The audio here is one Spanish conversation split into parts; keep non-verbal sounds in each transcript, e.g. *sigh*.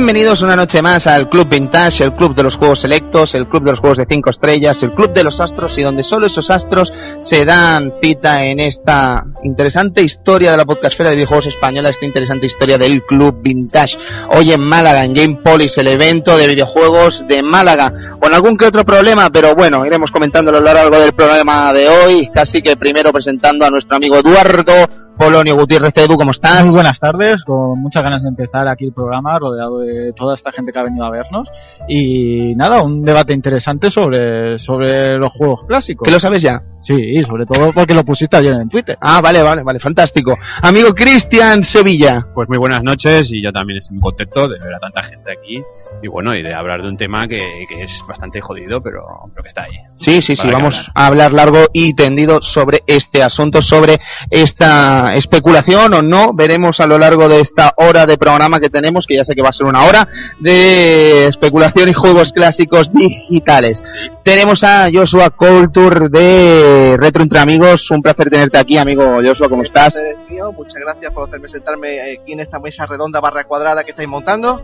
Bienvenidos una noche más al Club Vintage, el club de los juegos selectos, el club de los juegos de 5 estrellas, el club de los astros y donde solo esos astros se dan cita en esta interesante historia de la podcastfera de videojuegos española, esta interesante historia del Club Vintage. Hoy en Málaga, en Game Polis, el evento de videojuegos de Málaga, con algún que otro problema, pero bueno, iremos comentándolo a lo largo del programa de hoy, casi que primero presentando a nuestro amigo Eduardo Polonio Gutiérrez Edu, ¿cómo estás? Muy buenas tardes, con muchas ganas de empezar aquí el programa, rodeado de toda esta gente que ha venido a vernos. Y nada, un debate interesante sobre, sobre los juegos clásicos. ¿Que lo sabes ya? Sí, sobre todo porque lo pusiste ayer en Twitter. Ah, vale, vale, vale, fantástico. Amigo Cristian Sevilla. Pues muy buenas noches y yo también estoy muy contento de ver a tanta gente aquí y bueno, y de hablar de un tema que, que es bastante jodido, pero, pero que está ahí. Sí, sí, sí, vamos hablar. a hablar largo y tendido sobre este asunto, sobre esta especulación o no. Veremos a lo largo de esta hora de programa que tenemos, que ya sé que va a ser una hora, de especulación y juegos clásicos digitales. Tenemos a Joshua Culture de Retro Entre Amigos. Un placer tenerte aquí, amigo Joshua, ¿cómo estás? mío. Muchas gracias por hacerme sentarme aquí en esta mesa redonda barra cuadrada que estáis montando.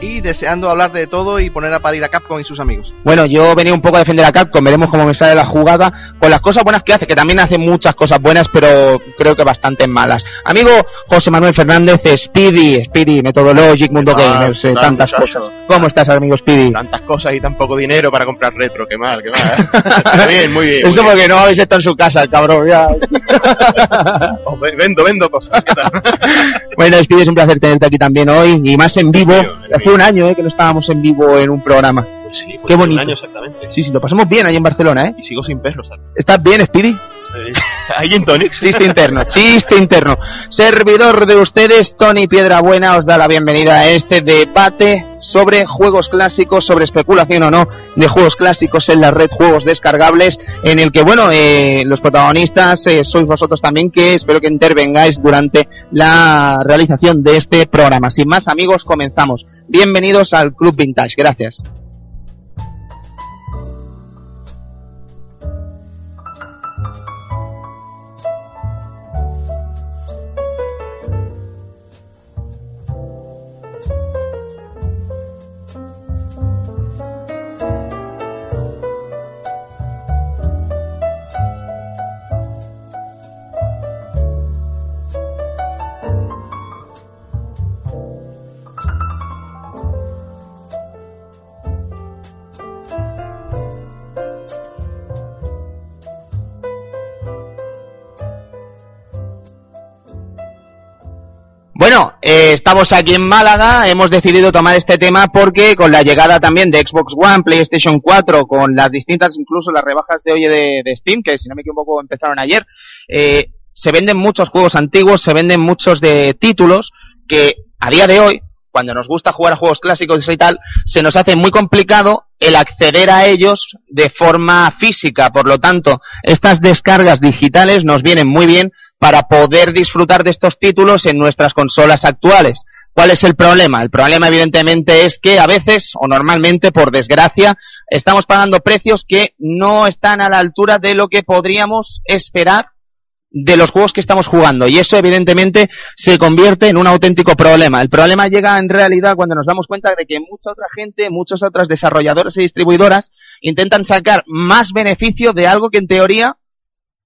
Y deseando hablar de todo y poner a parir a Capcom y sus amigos. Bueno, yo venía un poco a defender a Capcom, veremos cómo me sale la jugada, con las cosas buenas que hace, que también hace muchas cosas buenas, pero creo que bastante malas. Amigo José Manuel Fernández, Speedy, Speedy, Methodologic, Mundo. Gamers, eh, ¿Qué tal, tantas muchacho? cosas. ¿Cómo estás, amigo Speedy? Tantas cosas y tan poco dinero para comprar retro, qué mal, qué mal. *laughs* Está bien, muy bien. muy Eso bien. porque no habéis estado en su casa, el cabrón. ya. *laughs* Oh, ve- vendo, vendo cosas. ¿qué tal? *laughs* bueno, Speedy, es un placer tenerte aquí también hoy, y más en vivo. Hace un año eh, que no estábamos en vivo en un programa. Pues sí, pues Qué bonito. Un año exactamente. Sí, sí, lo pasamos bien ahí en Barcelona, ¿eh? Y sigo sin perros. ¿Estás bien, Speedy? Chiste interno, chiste interno. Servidor de ustedes, Tony Piedrabuena, os da la bienvenida a este debate sobre juegos clásicos, sobre especulación o no de juegos clásicos en la red Juegos Descargables, en el que, bueno, eh, los protagonistas eh, sois vosotros también, que espero que intervengáis durante la realización de este programa. Sin más, amigos, comenzamos. Bienvenidos al Club Vintage. Gracias. Eh, estamos aquí en Málaga, hemos decidido tomar este tema porque con la llegada también de Xbox One, PlayStation 4, con las distintas, incluso las rebajas de hoy de, Steam, que si no me equivoco empezaron ayer, eh, se venden muchos juegos antiguos, se venden muchos de títulos que a día de hoy, cuando nos gusta jugar a juegos clásicos y tal, se nos hace muy complicado el acceder a ellos de forma física. Por lo tanto, estas descargas digitales nos vienen muy bien para poder disfrutar de estos títulos en nuestras consolas actuales. ¿Cuál es el problema? El problema evidentemente es que a veces, o normalmente, por desgracia, estamos pagando precios que no están a la altura de lo que podríamos esperar de los juegos que estamos jugando y eso evidentemente se convierte en un auténtico problema. El problema llega en realidad cuando nos damos cuenta de que mucha otra gente, muchas otras desarrolladoras y distribuidoras intentan sacar más beneficio de algo que en teoría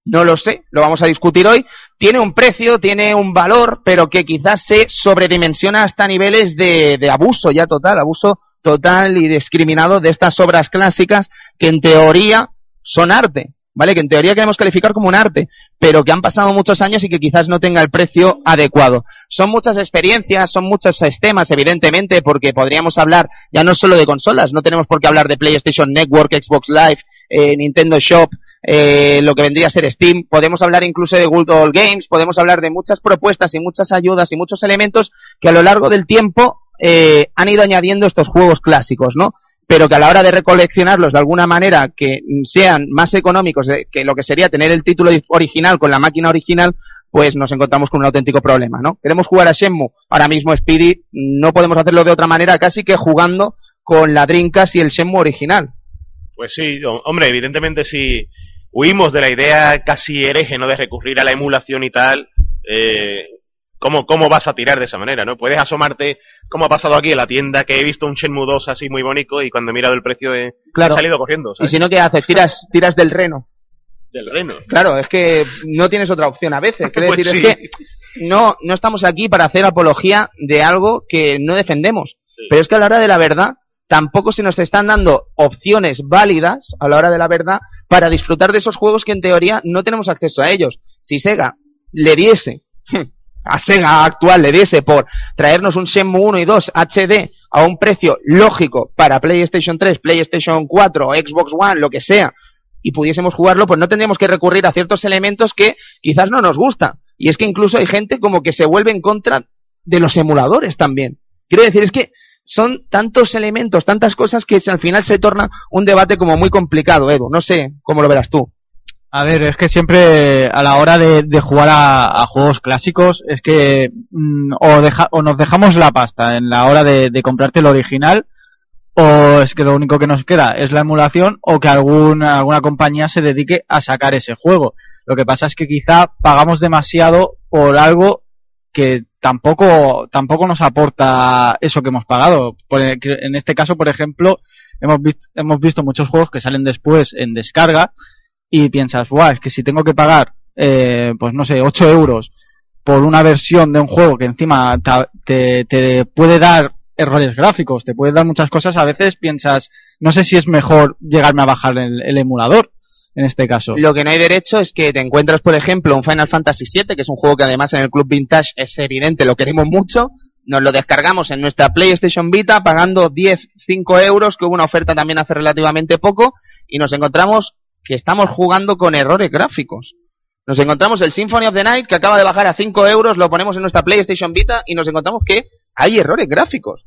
no lo sé, lo vamos a discutir hoy, tiene un precio, tiene un valor, pero que quizás se sobredimensiona hasta niveles de, abuso ya total, abuso total y discriminado de estas obras clásicas que en teoría son arte, ¿vale? Que en teoría queremos calificar como un arte, pero que han pasado muchos años y que quizás no tenga el precio adecuado. Son muchas experiencias, son muchos sistemas, evidentemente, porque podríamos hablar ya no solo de consolas, no tenemos por qué hablar de PlayStation Network, Xbox Live, eh, Nintendo Shop, eh, lo que vendría a ser Steam, podemos hablar incluso de Good Old Games, podemos hablar de muchas propuestas y muchas ayudas y muchos elementos que a lo largo del tiempo eh, han ido añadiendo estos juegos clásicos, ¿no? Pero que a la hora de recoleccionarlos de alguna manera que mm, sean más económicos que lo que sería tener el título original con la máquina original, pues nos encontramos con un auténtico problema, ¿no? Queremos jugar a Shenmue, ahora mismo Speedy, no podemos hacerlo de otra manera casi que jugando con la Dreamcast y el Shenmue original. Pues sí, hom- hombre, evidentemente si huimos de la idea casi hereje, ¿no? De recurrir a la emulación y tal, eh, ¿cómo, ¿cómo vas a tirar de esa manera, no? Puedes asomarte, como ha pasado aquí en la tienda, que he visto un Shenmue 2 así muy bonito y cuando he mirado el precio he, Claro. he salido corriendo, Y ¿sabes? si no, ¿qué haces? Tiras, *laughs* tiras del reno. Del reno. Claro, es que no tienes otra opción a veces. Quiero *laughs* Pues decir, sí. es que no, no estamos aquí para hacer apología de algo que no defendemos. Sí. Pero es que a la hora de la verdad, tampoco se nos están dando opciones válidas a la hora de la verdad para disfrutar de esos juegos que en teoría no tenemos acceso a ellos. Si Sega le diese, *laughs* a Sega actual le diese por traernos un Shenmue 1 y 2 HD a un precio lógico para PlayStation 3, PlayStation 4, Xbox One, lo que sea, y pudiésemos jugarlo, pues no tendríamos que recurrir a ciertos elementos que quizás no nos gusta. Y es que incluso hay gente como que se vuelve en contra de los emuladores también. Quiero decir, es que son tantos elementos, tantas cosas que al final se torna un debate como muy complicado, Edu. No sé cómo lo verás tú. A ver, es que siempre a la hora de, jugar a, juegos clásicos es que mm, o, deja- o nos dejamos la pasta en la hora de, comprarte el original o es que lo único que nos queda es la emulación o que alguna, alguna compañía se dedique a sacar ese juego. Lo que pasa es que quizá pagamos demasiado por algo que tampoco, tampoco nos aporta eso que hemos pagado. Por- en este caso, por ejemplo, hemos hemos visto muchos juegos que salen después en descarga y piensas, guau, es que si tengo que pagar, eh, pues no sé, 8 euros por una versión de un juego que encima te, te puede dar errores gráficos, te puede dar muchas cosas, a veces piensas, no sé si es mejor llegarme a bajar el, el emulador, en este caso. Lo que no hay derecho es que te encuentras, por ejemplo, un Final Fantasy VII, que es un juego que además en el Club Vintage es evidente, lo queremos mucho. Nos lo descargamos en nuestra PlayStation Vita pagando 10, 5 euros, que hubo una oferta también hace relativamente poco, y nos encontramos que estamos jugando con errores gráficos. Nos encontramos el Symphony of the Night, que acaba de bajar a 5 euros, lo ponemos en nuestra PlayStation Vita, y nos encontramos que hay errores gráficos.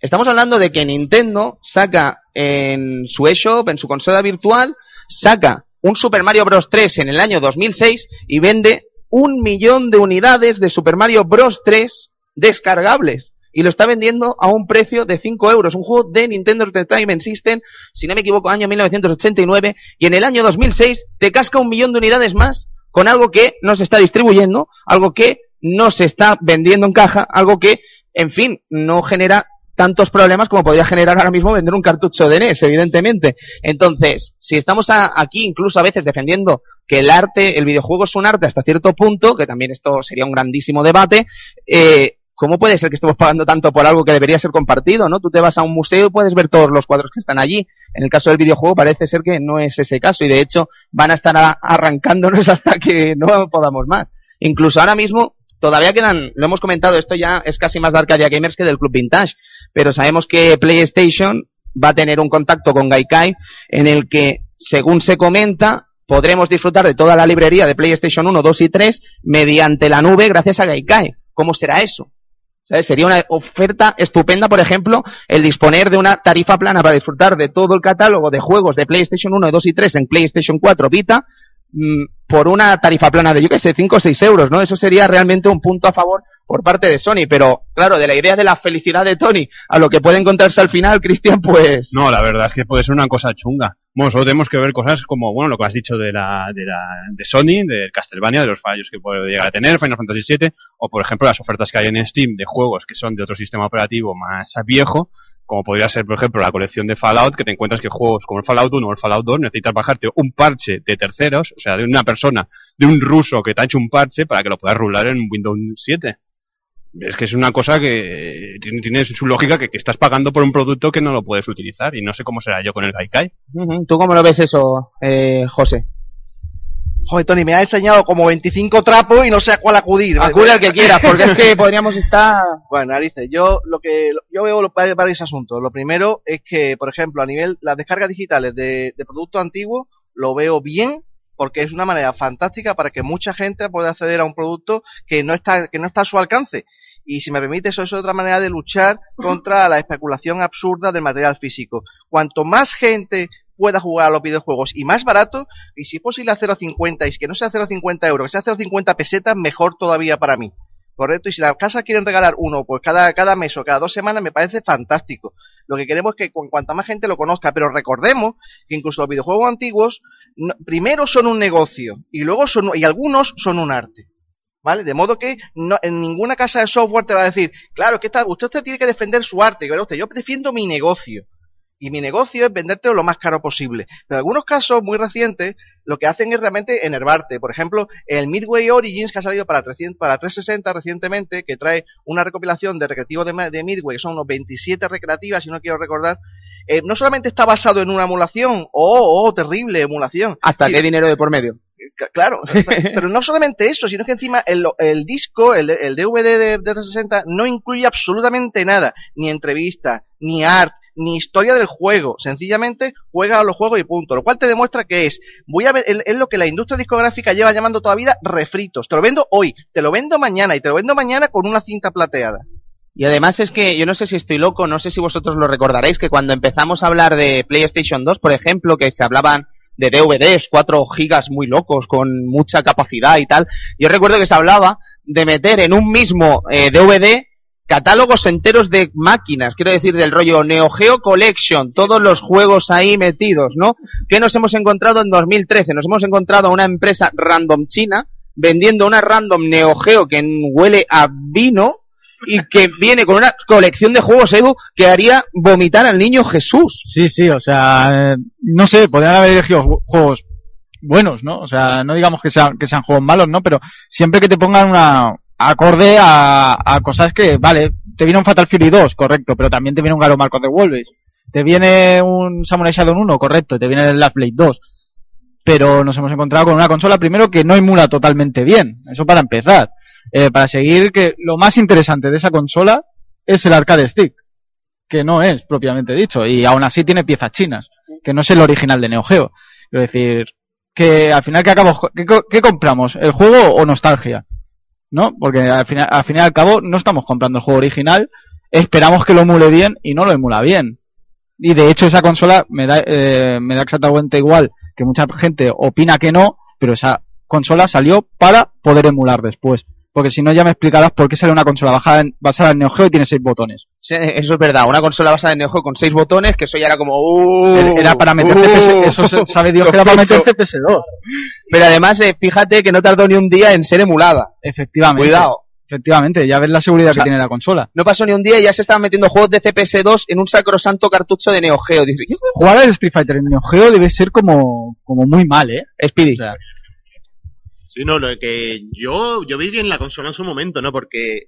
Estamos hablando de que Nintendo saca en su eShop, en su consola virtual, saca un Super Mario Bros. 3 en el año 2006 y vende un millón de unidades de Super Mario Bros. 3 descargables. Y lo está vendiendo a un precio de 5 euros. Un juego de Nintendo Entertainment System, si no me equivoco, año 1989. Y en el año 2006 te casca un millón de unidades más con algo que no se está distribuyendo, algo que no se está vendiendo en caja, algo que, en fin, no genera tantos problemas como podría generar ahora mismo vender un cartucho de NES, evidentemente. Entonces, si estamos a- aquí incluso a veces defendiendo que el arte, el videojuego es un arte hasta cierto punto, que también esto sería un grandísimo debate, eh, ¿cómo puede ser que estemos pagando tanto por algo que debería ser compartido, no? Tú te vas a un museo y puedes ver todos los cuadros que están allí. En el caso del videojuego parece ser que no es ese caso y de hecho van a estar arrancándonos *laughs* hasta que no podamos más. Incluso ahora mismo todavía quedan, lo hemos comentado, esto ya es casi más de Arcadia Gamers que del Club Vintage, pero sabemos que PlayStation va a tener un contacto con Gaikai en el que, según se comenta, podremos disfrutar de toda la librería de PlayStation 1, 2 y 3 mediante la nube gracias a Gaikai. ¿Cómo será eso? Sería una oferta estupenda, por ejemplo, el disponer de una tarifa plana para disfrutar de todo el catálogo de juegos de PlayStation 1, 2 y 3 en PlayStation 4 Vita mm, por una tarifa plana de, yo que sé, 5 o 6 euros, ¿no? Eso sería realmente un punto a favor por parte de Sony, pero claro, de la idea de la felicidad de Tony a lo que puede encontrarse al final, Cristian, pues... No, la verdad es que puede ser una cosa chunga. Bueno, solo tenemos que ver cosas como, bueno, lo que has dicho de la, de la, de Sony, del Castlevania, de los fallos que puede llegar a tener, Final Fantasy VII, o por ejemplo las ofertas que hay en Steam de juegos que son de otro sistema operativo más viejo, como podría ser, por ejemplo, la colección de Fallout, que te encuentras que juegos como el Fallout 1 o el Fallout 2 necesitas bajarte un parche de terceros, o sea, de una persona, de un ruso que te ha hecho un parche para que lo puedas rular en Windows 7. Es que es una cosa que tiene, su lógica que, que estás pagando por un producto que no lo puedes utilizar y no sé cómo será yo con el Gaikai. ¿Tú cómo lo ves eso, eh, José? Joder, Tony, me ha enseñado como 25 trapos y no sé a cuál acudir. Acude al que quieras, porque es que *laughs* podríamos estar... Bueno, narices, yo lo que yo veo varios asuntos. Lo primero es que, por ejemplo, a nivel las descargas digitales de, de productos antiguos lo veo bien porque es una manera fantástica para que mucha gente pueda acceder a un producto que no está que no está a su alcance. Y si me permite, eso es otra manera de luchar contra la especulación absurda del material físico. Cuanto más gente pueda jugar a los videojuegos y más barato, y si es posible a 0,50 y que no sea 0,50 euros, que sea 0,50 pesetas, mejor todavía para mí. Correcto, y si las casas quieren regalar uno, pues cada, cada mes o cada dos semanas me parece fantástico. Lo que queremos es que con cuanta más gente lo conozca, pero recordemos que incluso los videojuegos antiguos, no- primero son un negocio, y luego son, y algunos son un arte. ¿Vale? De modo que no, en ninguna casa de software te va a decir, claro, que está, usted, usted tiene que defender su arte, usted, yo defiendo mi negocio. Y mi negocio es venderte lo más caro posible. En algunos casos muy recientes, lo que hacen es realmente enervarte. Por ejemplo, el Midway Origins que ha salido para, 300, para 360 recientemente, que trae una recopilación de recreativos de, de Midway, que son unos 27 recreativas, si no quiero recordar, eh, no solamente está basado en una emulación, oh, oh, terrible emulación. ¿Hasta qué dinero de por medio? Claro, *laughs* pero no solamente eso, sino que encima el, el disco, el, el DVD de, de 360, no incluye absolutamente nada, ni entrevistas, ni art, ni historia del juego. Sencillamente juega a los juegos y punto. Lo cual te demuestra que es, voy a ver, es lo que la industria discográfica lleva llamando toda vida refritos. Te lo vendo hoy, te lo vendo mañana y te lo vendo mañana con una cinta plateada. Y además es que yo no sé si estoy loco, no sé si vosotros lo recordaréis, que cuando empezamos a hablar de PlayStation 2, por ejemplo, que se hablaban de DVDs, 4 gigas muy locos, con mucha capacidad y tal, yo recuerdo que se hablaba de meter en un mismo eh, DVD catálogos enteros de máquinas, quiero decir, del rollo Neo Geo Collection, todos los juegos ahí metidos, ¿no? ¿Qué nos hemos encontrado en 2013? Nos hemos encontrado a una empresa random china vendiendo una random Neo Geo que huele a vino y que *laughs* viene con una colección de juegos, Edu, que haría vomitar al niño Jesús. Sí, sí, o sea, no sé, podrían haber elegido ju- juegos buenos, ¿no? O sea, no digamos que sean, que sean juegos malos, ¿no? Pero siempre que te pongan una acorde a, a cosas que, vale, te viene un Fatal Fury 2, correcto, pero también te viene un Garo Marcos de Wolves. Te viene un Samurai Shadow 1, correcto, te viene el Last Blade 2. Pero nos hemos encontrado con una consola primero que no emula totalmente bien, eso para empezar. Eh, para seguir que lo más interesante de esa consola es el arcade stick que no es propiamente dicho, y aún así tiene piezas chinas, que no es el original de Neo Geo. Quiero decir, que al final, ¿qué, acabamos, qué, qué compramos? ¿El juego o nostalgia? ¿No? Porque al final, al fin y al cabo no estamos comprando el juego original, esperamos que lo emule bien y no lo emula bien. Y de hecho esa consola me da, eh, me da exactamente igual que mucha gente opina que no, pero esa consola salió para poder emular después. Porque si no ya me explicarás por qué sale una consola basada en, basada en Neo Geo y tiene seis botones. Sí, Eso es verdad, una consola basada en Neo Geo con seis botones, que eso ya era como... uh, Era para meter uh, CPS, eso sabe Dios que era para meter sospecho. CPS2. Pero además, eh, fíjate que no tardó ni un día en ser emulada. Efectivamente. Cuidado. Efectivamente, ya ves la seguridad O sea, que tiene la consola. No pasó ni un día y ya se estaban metiendo juegos de CPS2 en un sacrosanto cartucho de Neo Geo. Dice, ¿qué Jugar al Street Fighter en Neo Geo debe ser como, como muy mal, ¿eh? Speedy. O sea, Sí, no, lo que yo, yo vi bien la consola en su momento, ¿no? Porque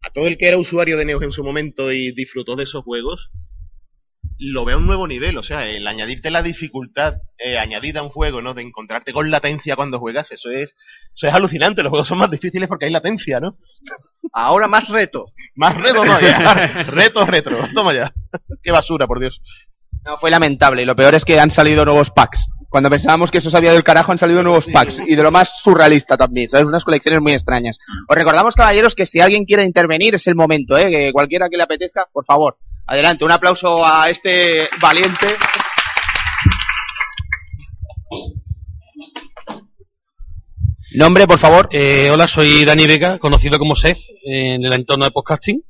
a todo el que era usuario de Neo Geo en su momento y disfrutó de esos juegos, lo veo a un nuevo nivel. O sea, el añadirte la dificultad eh, añadida a un juego, ¿no? De encontrarte con latencia cuando juegas, eso es, eso es alucinante. Los juegos son más difíciles porque hay latencia, ¿no? Ahora más reto. Más reto todavía. *laughs* reto, retro. Toma ya. Qué basura, por Dios. No, fue lamentable. Y lo peor es que han salido nuevos packs. Cuando pensábamos que eso sabía del carajo, han salido nuevos packs. Y de lo más surrealista también, ¿sabes? Unas colecciones muy extrañas. Os recordamos, caballeros, que si alguien quiere intervenir es el momento, ¿eh? Que cualquiera que le apetezca, por favor. Adelante, un aplauso a este valiente. Nombre, por favor. Eh, hola, soy Dani Vega, conocido como Seth en el entorno de podcasting.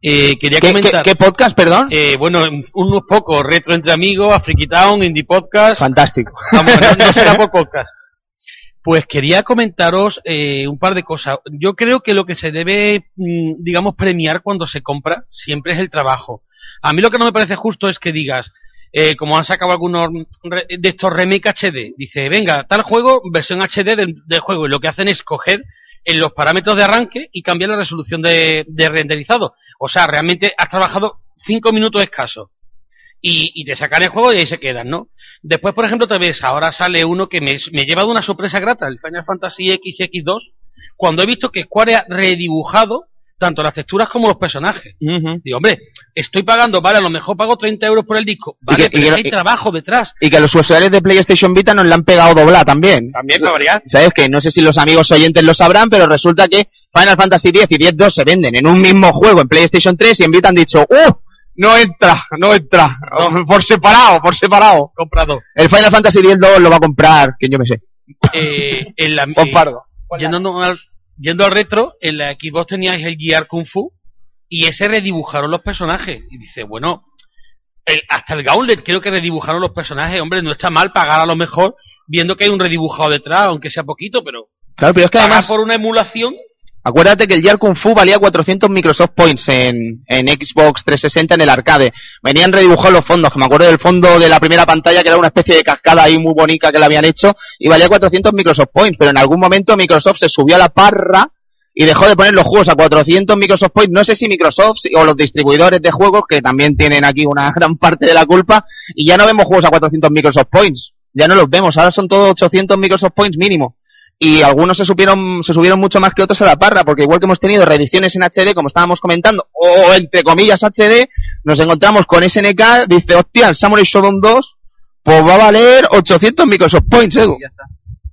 Eh, quería ¿Qué, comentar, qué- qué podcast, perdón? eh, bueno, unos pocos, Retro Entre Amigos, Afriky Town, Indie Podcast, Fantástico. vamos, no, no será *laughs* por podcast. Pues quería comentaros eh, un par de cosas. Yo creo que lo que se debe, mm, digamos, premiar cuando se compra siempre es el trabajo. A mí lo que no me parece justo es que digas, eh, como han sacado algunos de estos remake HD, dice, venga, tal juego, versión HD del, del juego, y lo que hacen es coger en los parámetros de arranque y cambiar la resolución de, de renderizado. O sea, realmente has trabajado cinco minutos escasos. Y, te sacan el juego y ahí se quedan, ¿no? Después, por ejemplo, te ves, ahora sale uno que me, me lleva de una sorpresa grata, el Final Fantasy X y X2, cuando he visto que Square ha redibujado tanto las texturas como los personajes. Digo, hombre, estoy pagando, vale, a lo mejor pago 30 euros por el disco, vale, y pero que que hay y- trabajo detrás. Y que los usuarios de PlayStation Vita nos la han pegado dobla también. También para variar. ¿Sabes? Que no sé si los amigos oyentes lo sabrán, pero resulta que Final Fantasy X y X-2 se venden en un mismo juego en PlayStation 3 y en Vita han dicho, ¡Uh! No entra, no entra. *laughs* Por separado, por separado. Comprado. El Final Fantasy X-2 lo va a comprar, que yo me sé. Eh, en la, *laughs* eh, Pardo. yendo, al, yendo al retro, en la Xbox teníais el Gear Kung Fu y ese redibujaron los personajes. Y dice, bueno, el- hasta el Gauntlet creo que redibujaron los personajes. Hombre, no está mal pagar a lo mejor viendo que hay un redibujado detrás, aunque sea poquito, pero Claro, pero es que Pagar además, por una emulación, acuérdate que el Year Kung Fu valía 400 Microsoft Points en, en Xbox 360 en el arcade. Venían redibujados los fondos, que me acuerdo del fondo de la primera pantalla, que era una especie de cascada ahí muy bonita que le habían hecho, y valía 400 Microsoft Points, pero en algún momento Microsoft se subió a la parra y dejó de poner los juegos a 400 Microsoft Points. No sé si Microsoft o los distribuidores de juegos, que también tienen aquí una *laughs* gran parte de la culpa, y ya no vemos juegos a 400 Microsoft Points. Ya no los vemos, ahora son todos 800 Microsoft Points mínimo. Y algunos se subieron, se subieron mucho más que otros a la parra, porque igual que hemos tenido reediciones en HD, como estábamos comentando, o entre comillas HD, nos encontramos con SNK, dice, hostia, el Samurai Shodown 2, pues va a valer 800 Microsoft Points, ya está.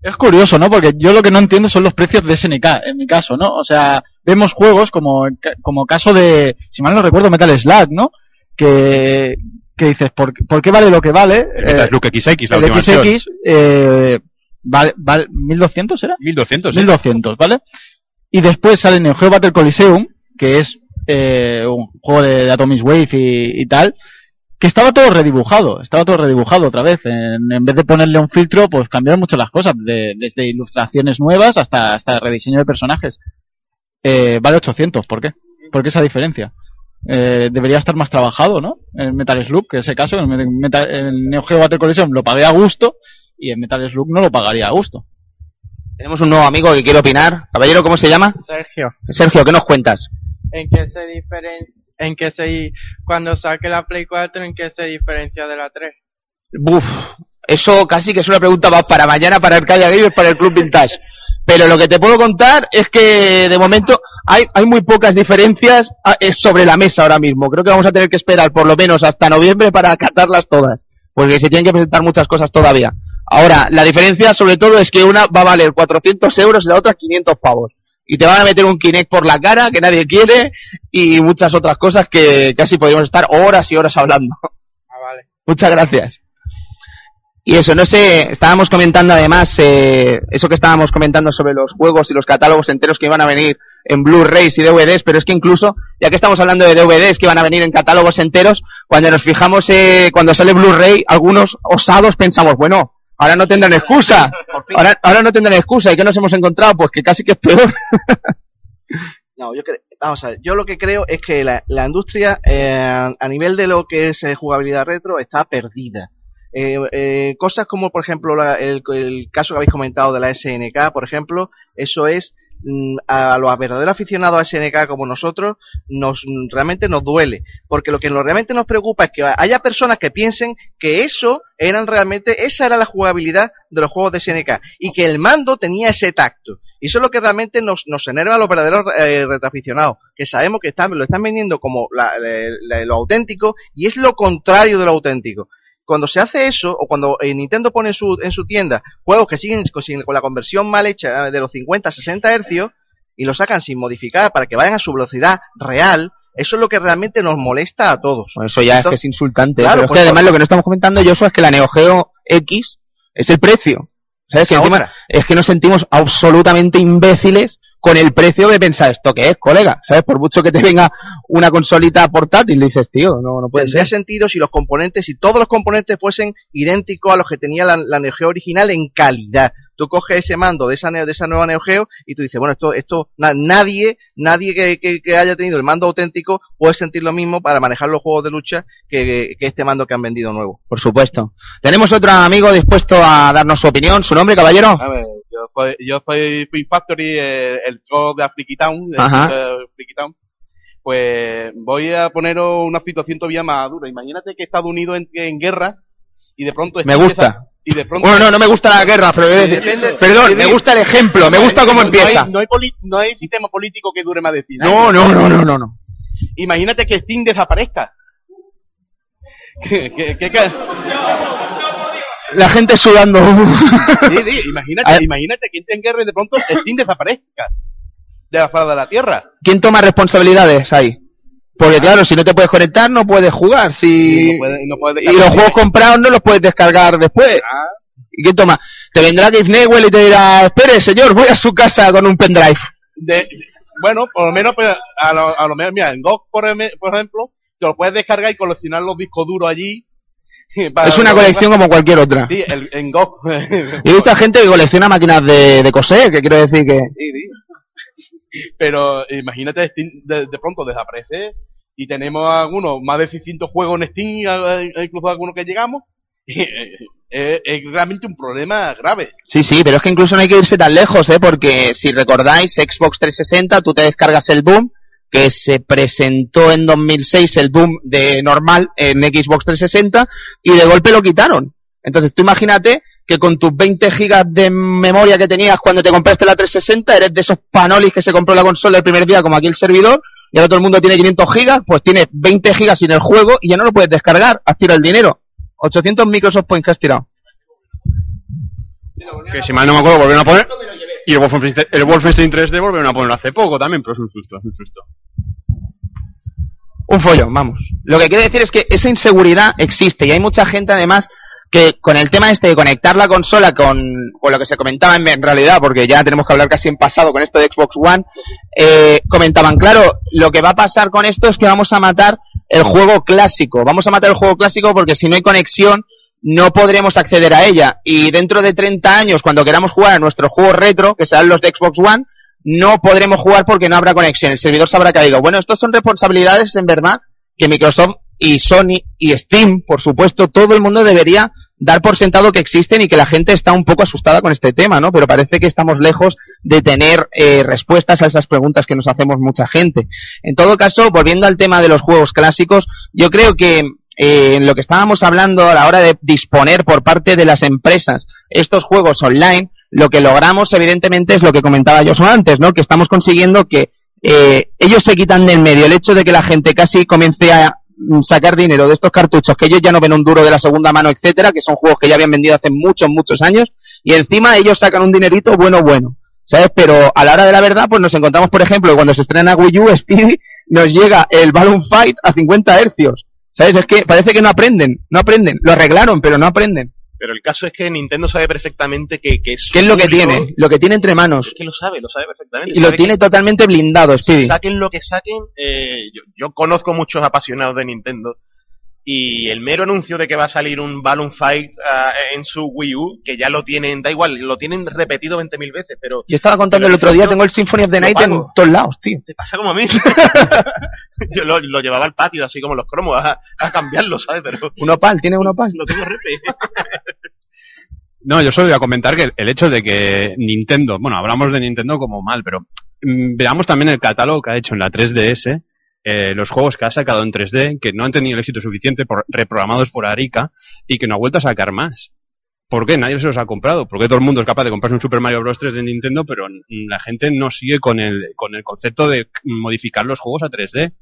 Es curioso, ¿no? Porque yo lo que no entiendo son los precios de SNK, en mi caso, ¿no? O sea, vemos juegos como, como caso de, si mal no recuerdo, Metal Slug, ¿no? Que, que dices, ¿por, ¿por qué vale lo que vale? El Metal Eh, Slug XX, la el última versión. XX, eh, vale, vale, 1200 era? 1200, ¿eh? 1200, ¿vale? Y después sale Neo Geo Battle Coliseum, que es eh, un juego de, de Atomic Wave y, y tal, que estaba todo redibujado, estaba todo redibujado otra vez. En, en vez de ponerle un filtro, pues cambiaron mucho las cosas, de- desde ilustraciones nuevas hasta, hasta rediseño de personajes. Eh, vale 800, ¿por qué? ¿Por qué esa diferencia? Eh, debería estar más trabajado, ¿no? En Metal Slug, que en ese caso, en, Met- Metal- en Neo Geo Battle Coliseum lo pagué a gusto y en Metal Slug no lo pagaría a gusto. Tenemos un nuevo amigo que quiere opinar. Caballero, ¿cómo se llama? Sergio, Sergio, ¿qué nos cuentas? ¿en qué se diferencia, en qué se, cuando saque la Play 4, en qué se diferencia de la 3? Buf, eso casi que es una pregunta más para mañana para el Calla Games, para el Club Vintage. Pero lo que te puedo contar es que de momento hay, hay muy pocas diferencias ah, eh, sobre la mesa ahora mismo. Creo que vamos a tener que esperar por lo menos hasta noviembre para *laughs* acatarlas todas. Porque se tienen que presentar muchas cosas todavía. Ahora, la diferencia sobre todo es que una va a valer 400 euros y la otra 500 pavos. Y te van a meter un Kinect por la cara que nadie quiere y muchas otras cosas que casi podríamos estar horas y horas hablando. Ah, vale. Muchas gracias. Y eso, no sé, estábamos comentando además, eh, eso que estábamos comentando sobre los juegos y los catálogos enteros que iban a venir en Blu-rays y DVDs, pero es que incluso, ya que estamos hablando de DVDs que van a venir en catálogos enteros, cuando nos fijamos, eh, cuando sale Blu-ray, algunos osados pensamos, bueno, ahora no tendrán excusa, *laughs* ahora, ahora no tendrán excusa, ¿y qué nos hemos encontrado? Pues que casi que es peor. *laughs* No, yo creo, vamos a ver, yo lo que creo es que la, la industria eh, a nivel de lo que es eh, jugabilidad retro está perdida. Eh, eh, cosas como, por ejemplo, la- el, el caso que habéis comentado de la SNK, por ejemplo, eso es a los verdaderos aficionados a SNK como nosotros, nos mm, realmente nos duele, porque lo que realmente nos preocupa es que haya personas que piensen que eso eran realmente, esa era la jugabilidad de los juegos de SNK y que el mando tenía ese tacto. Y eso es lo que realmente nos, nos enerva a los verdaderos eh, retroaficionados, que sabemos que están, lo están vendiendo como la- la- lo auténtico y es lo contrario de lo auténtico. Cuando se hace eso, o cuando eh, Nintendo pone en su, en su tienda juegos que siguen con, la conversión mal hecha eh, de los 50 a 60 hercios y lo sacan sin modificar para que vayan a su velocidad real, eso es lo que realmente nos molesta a todos. Bueno, eso ya es que es insultante. Claro, pero es pues, que además por- lo que no estamos comentando, Joshua, es que la Neo Geo X es el precio. ¿Sabes? Que Esa encima otra. es que nos sentimos absolutamente imbéciles con el precio de pensar esto que es, colega. ¿Sabes? Por mucho que te venga una consolita portátil, le dices, tío, no, no puede Tendría ser. sentido si los componentes, si todos los componentes fuesen idénticos a los que tenía la, la Geo original en calidad. Tú coges ese mando de esa, Neo- de esa nueva Neo Geo y tú dices, bueno, esto, esto, na- nadie, nadie que, que- que haya tenido el mando auténtico puede sentir lo mismo para manejar los juegos de lucha que, que este mando que han vendido nuevo. Por supuesto. Tenemos otro amigo dispuesto a darnos su opinión. ¿Su nombre, caballero? A ver, yo soy, yo soy Film Factory, el, el troll de Afriki Town. Pues voy a poneros una situación todavía más dura. Imagínate que Estados Unidos entre en guerra y de pronto... Me gusta. Y de pronto... Bueno, no, no me gusta la guerra, pero Depende- perdón, me gusta el ejemplo, me gusta cómo no, empieza. hay, no, hay poli- no hay sistema político que dure más de 100 No, años. no, no, no, no, no. Imagínate que Steam desaparezca. *laughs* Que, que- que- La gente sudando. sí, sí, imagínate, *laughs* imagínate que entre en guerra y de pronto Steam desaparezca de la faz de la Tierra. ¿Quién toma responsabilidades ahí? Porque claro, si no te puedes conectar, no puedes jugar. Si... no no Y los juegos comprados no los puedes descargar después. ¿Y quién toma? Te vendrá Dave Newell y te dirá, espere señor, voy a su casa con un pendrive. de, de- bueno, por lo menos, pero a lo, a lo menos, mira, en GOG, por, em- por ejemplo, te lo puedes descargar y coleccionar los discos duros allí *laughs* Es una colección como cualquier otra. Sí, el, en Go. *laughs* Yo he visto a gente que colecciona máquinas de, de coser, que quiero decir que... Sí, sí. Pero imagínate, Steam de, pronto desaparece y tenemos algunos, más de 600 juegos en Steam, incluso algunos que llegamos. *laughs* eh, es, es realmente un problema grave. Sí, sí, pero es que incluso no hay que irse tan lejos, ¿eh? Porque si recordáis, Xbox 360, tú te descargas el Doom, que se presentó en 2006 el Doom de normal en Xbox 360, y de golpe lo quitaron. Entonces tú imagínate que con tus 20 gigas de memoria que tenías cuando te compraste la 360, eres de esos panolis que se compró la consola el primer día, como aquí el servidor, y ahora todo el mundo tiene 500 gigas, pues tienes 20 gigas sin el juego y ya no lo puedes descargar, has tirado el dinero. 800 Microsoft Points que has tirado. Que si mal no me acuerdo volvieron a poner. Y el Wolfenstein, el Wolfenstein 3D volvieron a ponerlo hace poco también, pero es un susto, es un susto. un follón, vamos. Lo que quiere decir es que esa inseguridad existe y hay mucha gente además que con el tema este de conectar la consola con, lo que se comentaba en, realidad, porque ya tenemos que hablar casi en pasado con esto de Xbox One, eh, comentaban, claro, lo que va a pasar con esto es que vamos a matar el juego clásico, vamos a matar el juego clásico porque si no hay conexión no podremos acceder a ella. Y dentro de 30 años cuando queramos jugar a nuestros juegos retro, que serán los de Xbox One, no podremos jugar porque no habrá conexión, el servidor se habrá caído. Bueno, estas son responsabilidades en verdad que Microsoft y Sony y Steam, por supuesto, todo el mundo debería dar por sentado que existen y que la gente está un poco asustada con este tema, ¿no? Pero parece que estamos lejos de tener eh, respuestas a esas preguntas que nos hacemos mucha gente. En todo caso, volviendo al tema de los juegos clásicos, yo creo que eh, en lo que estábamos hablando a la hora de disponer por parte de las empresas estos juegos online, lo que logramos evidentemente es lo que comentaba yo antes, ¿no? Que estamos consiguiendo que eh, ellos se quitan del medio el hecho de que la gente casi comience a sacar dinero de estos cartuchos que ellos ya no ven un duro de la segunda mano, etcétera, que son juegos que ya habían vendido hace muchos, muchos años, y encima ellos sacan un dinerito bueno, bueno. ¿Sabes? Pero a la hora de la verdad, pues nos encontramos, por ejemplo, cuando se estrena Wii U, *laughs* Speedy, nos llega el Balloon Fight a 50 hercios. ¿Sabes? Es que parece que no aprenden, no aprenden. Lo arreglaron, pero no aprenden. Pero el caso es que Nintendo sabe perfectamente que, que es ¿Qué es lo que tiene? Lo que tiene entre manos. Es que lo sabe, lo sabe perfectamente. Y lo tiene que totalmente blindado, Speedy. Saquen lo que saquen. eh, yo, yo conozco muchos apasionados de Nintendo. Y el mero anuncio de que va a salir un Balloon Fight ah, en su Wii U, que ya lo tienen, da igual, lo tienen repetido 20.000 veces, pero Yo estaba contando el otro día, tengo el Symphony of the Night en todos lados, tío. te pasa como a mí. *laughs* yo lo, lo llevaba al patio, así como los cromos, a, a cambiarlo, ¿sabes? Pero Un opal, tiene un opal. *laughs* lo tengo repe. *laughs* No, yo solo voy a comentar que el hecho de que Nintendo, bueno, hablamos de Nintendo como mal, pero mm, veamos también el catálogo que ha hecho en la 3DS, eh, los juegos que ha sacado en 3D, que no han tenido el éxito suficiente, por, reprogramados por Arica, y que no ha vuelto a sacar más. ¿Por qué? Nadie se los ha comprado. Porque todo el mundo es capaz de comprarse un Super Mario Bros. 3 de Nintendo, pero mm, la gente no sigue con el, con el concepto de modificar los juegos a 3D.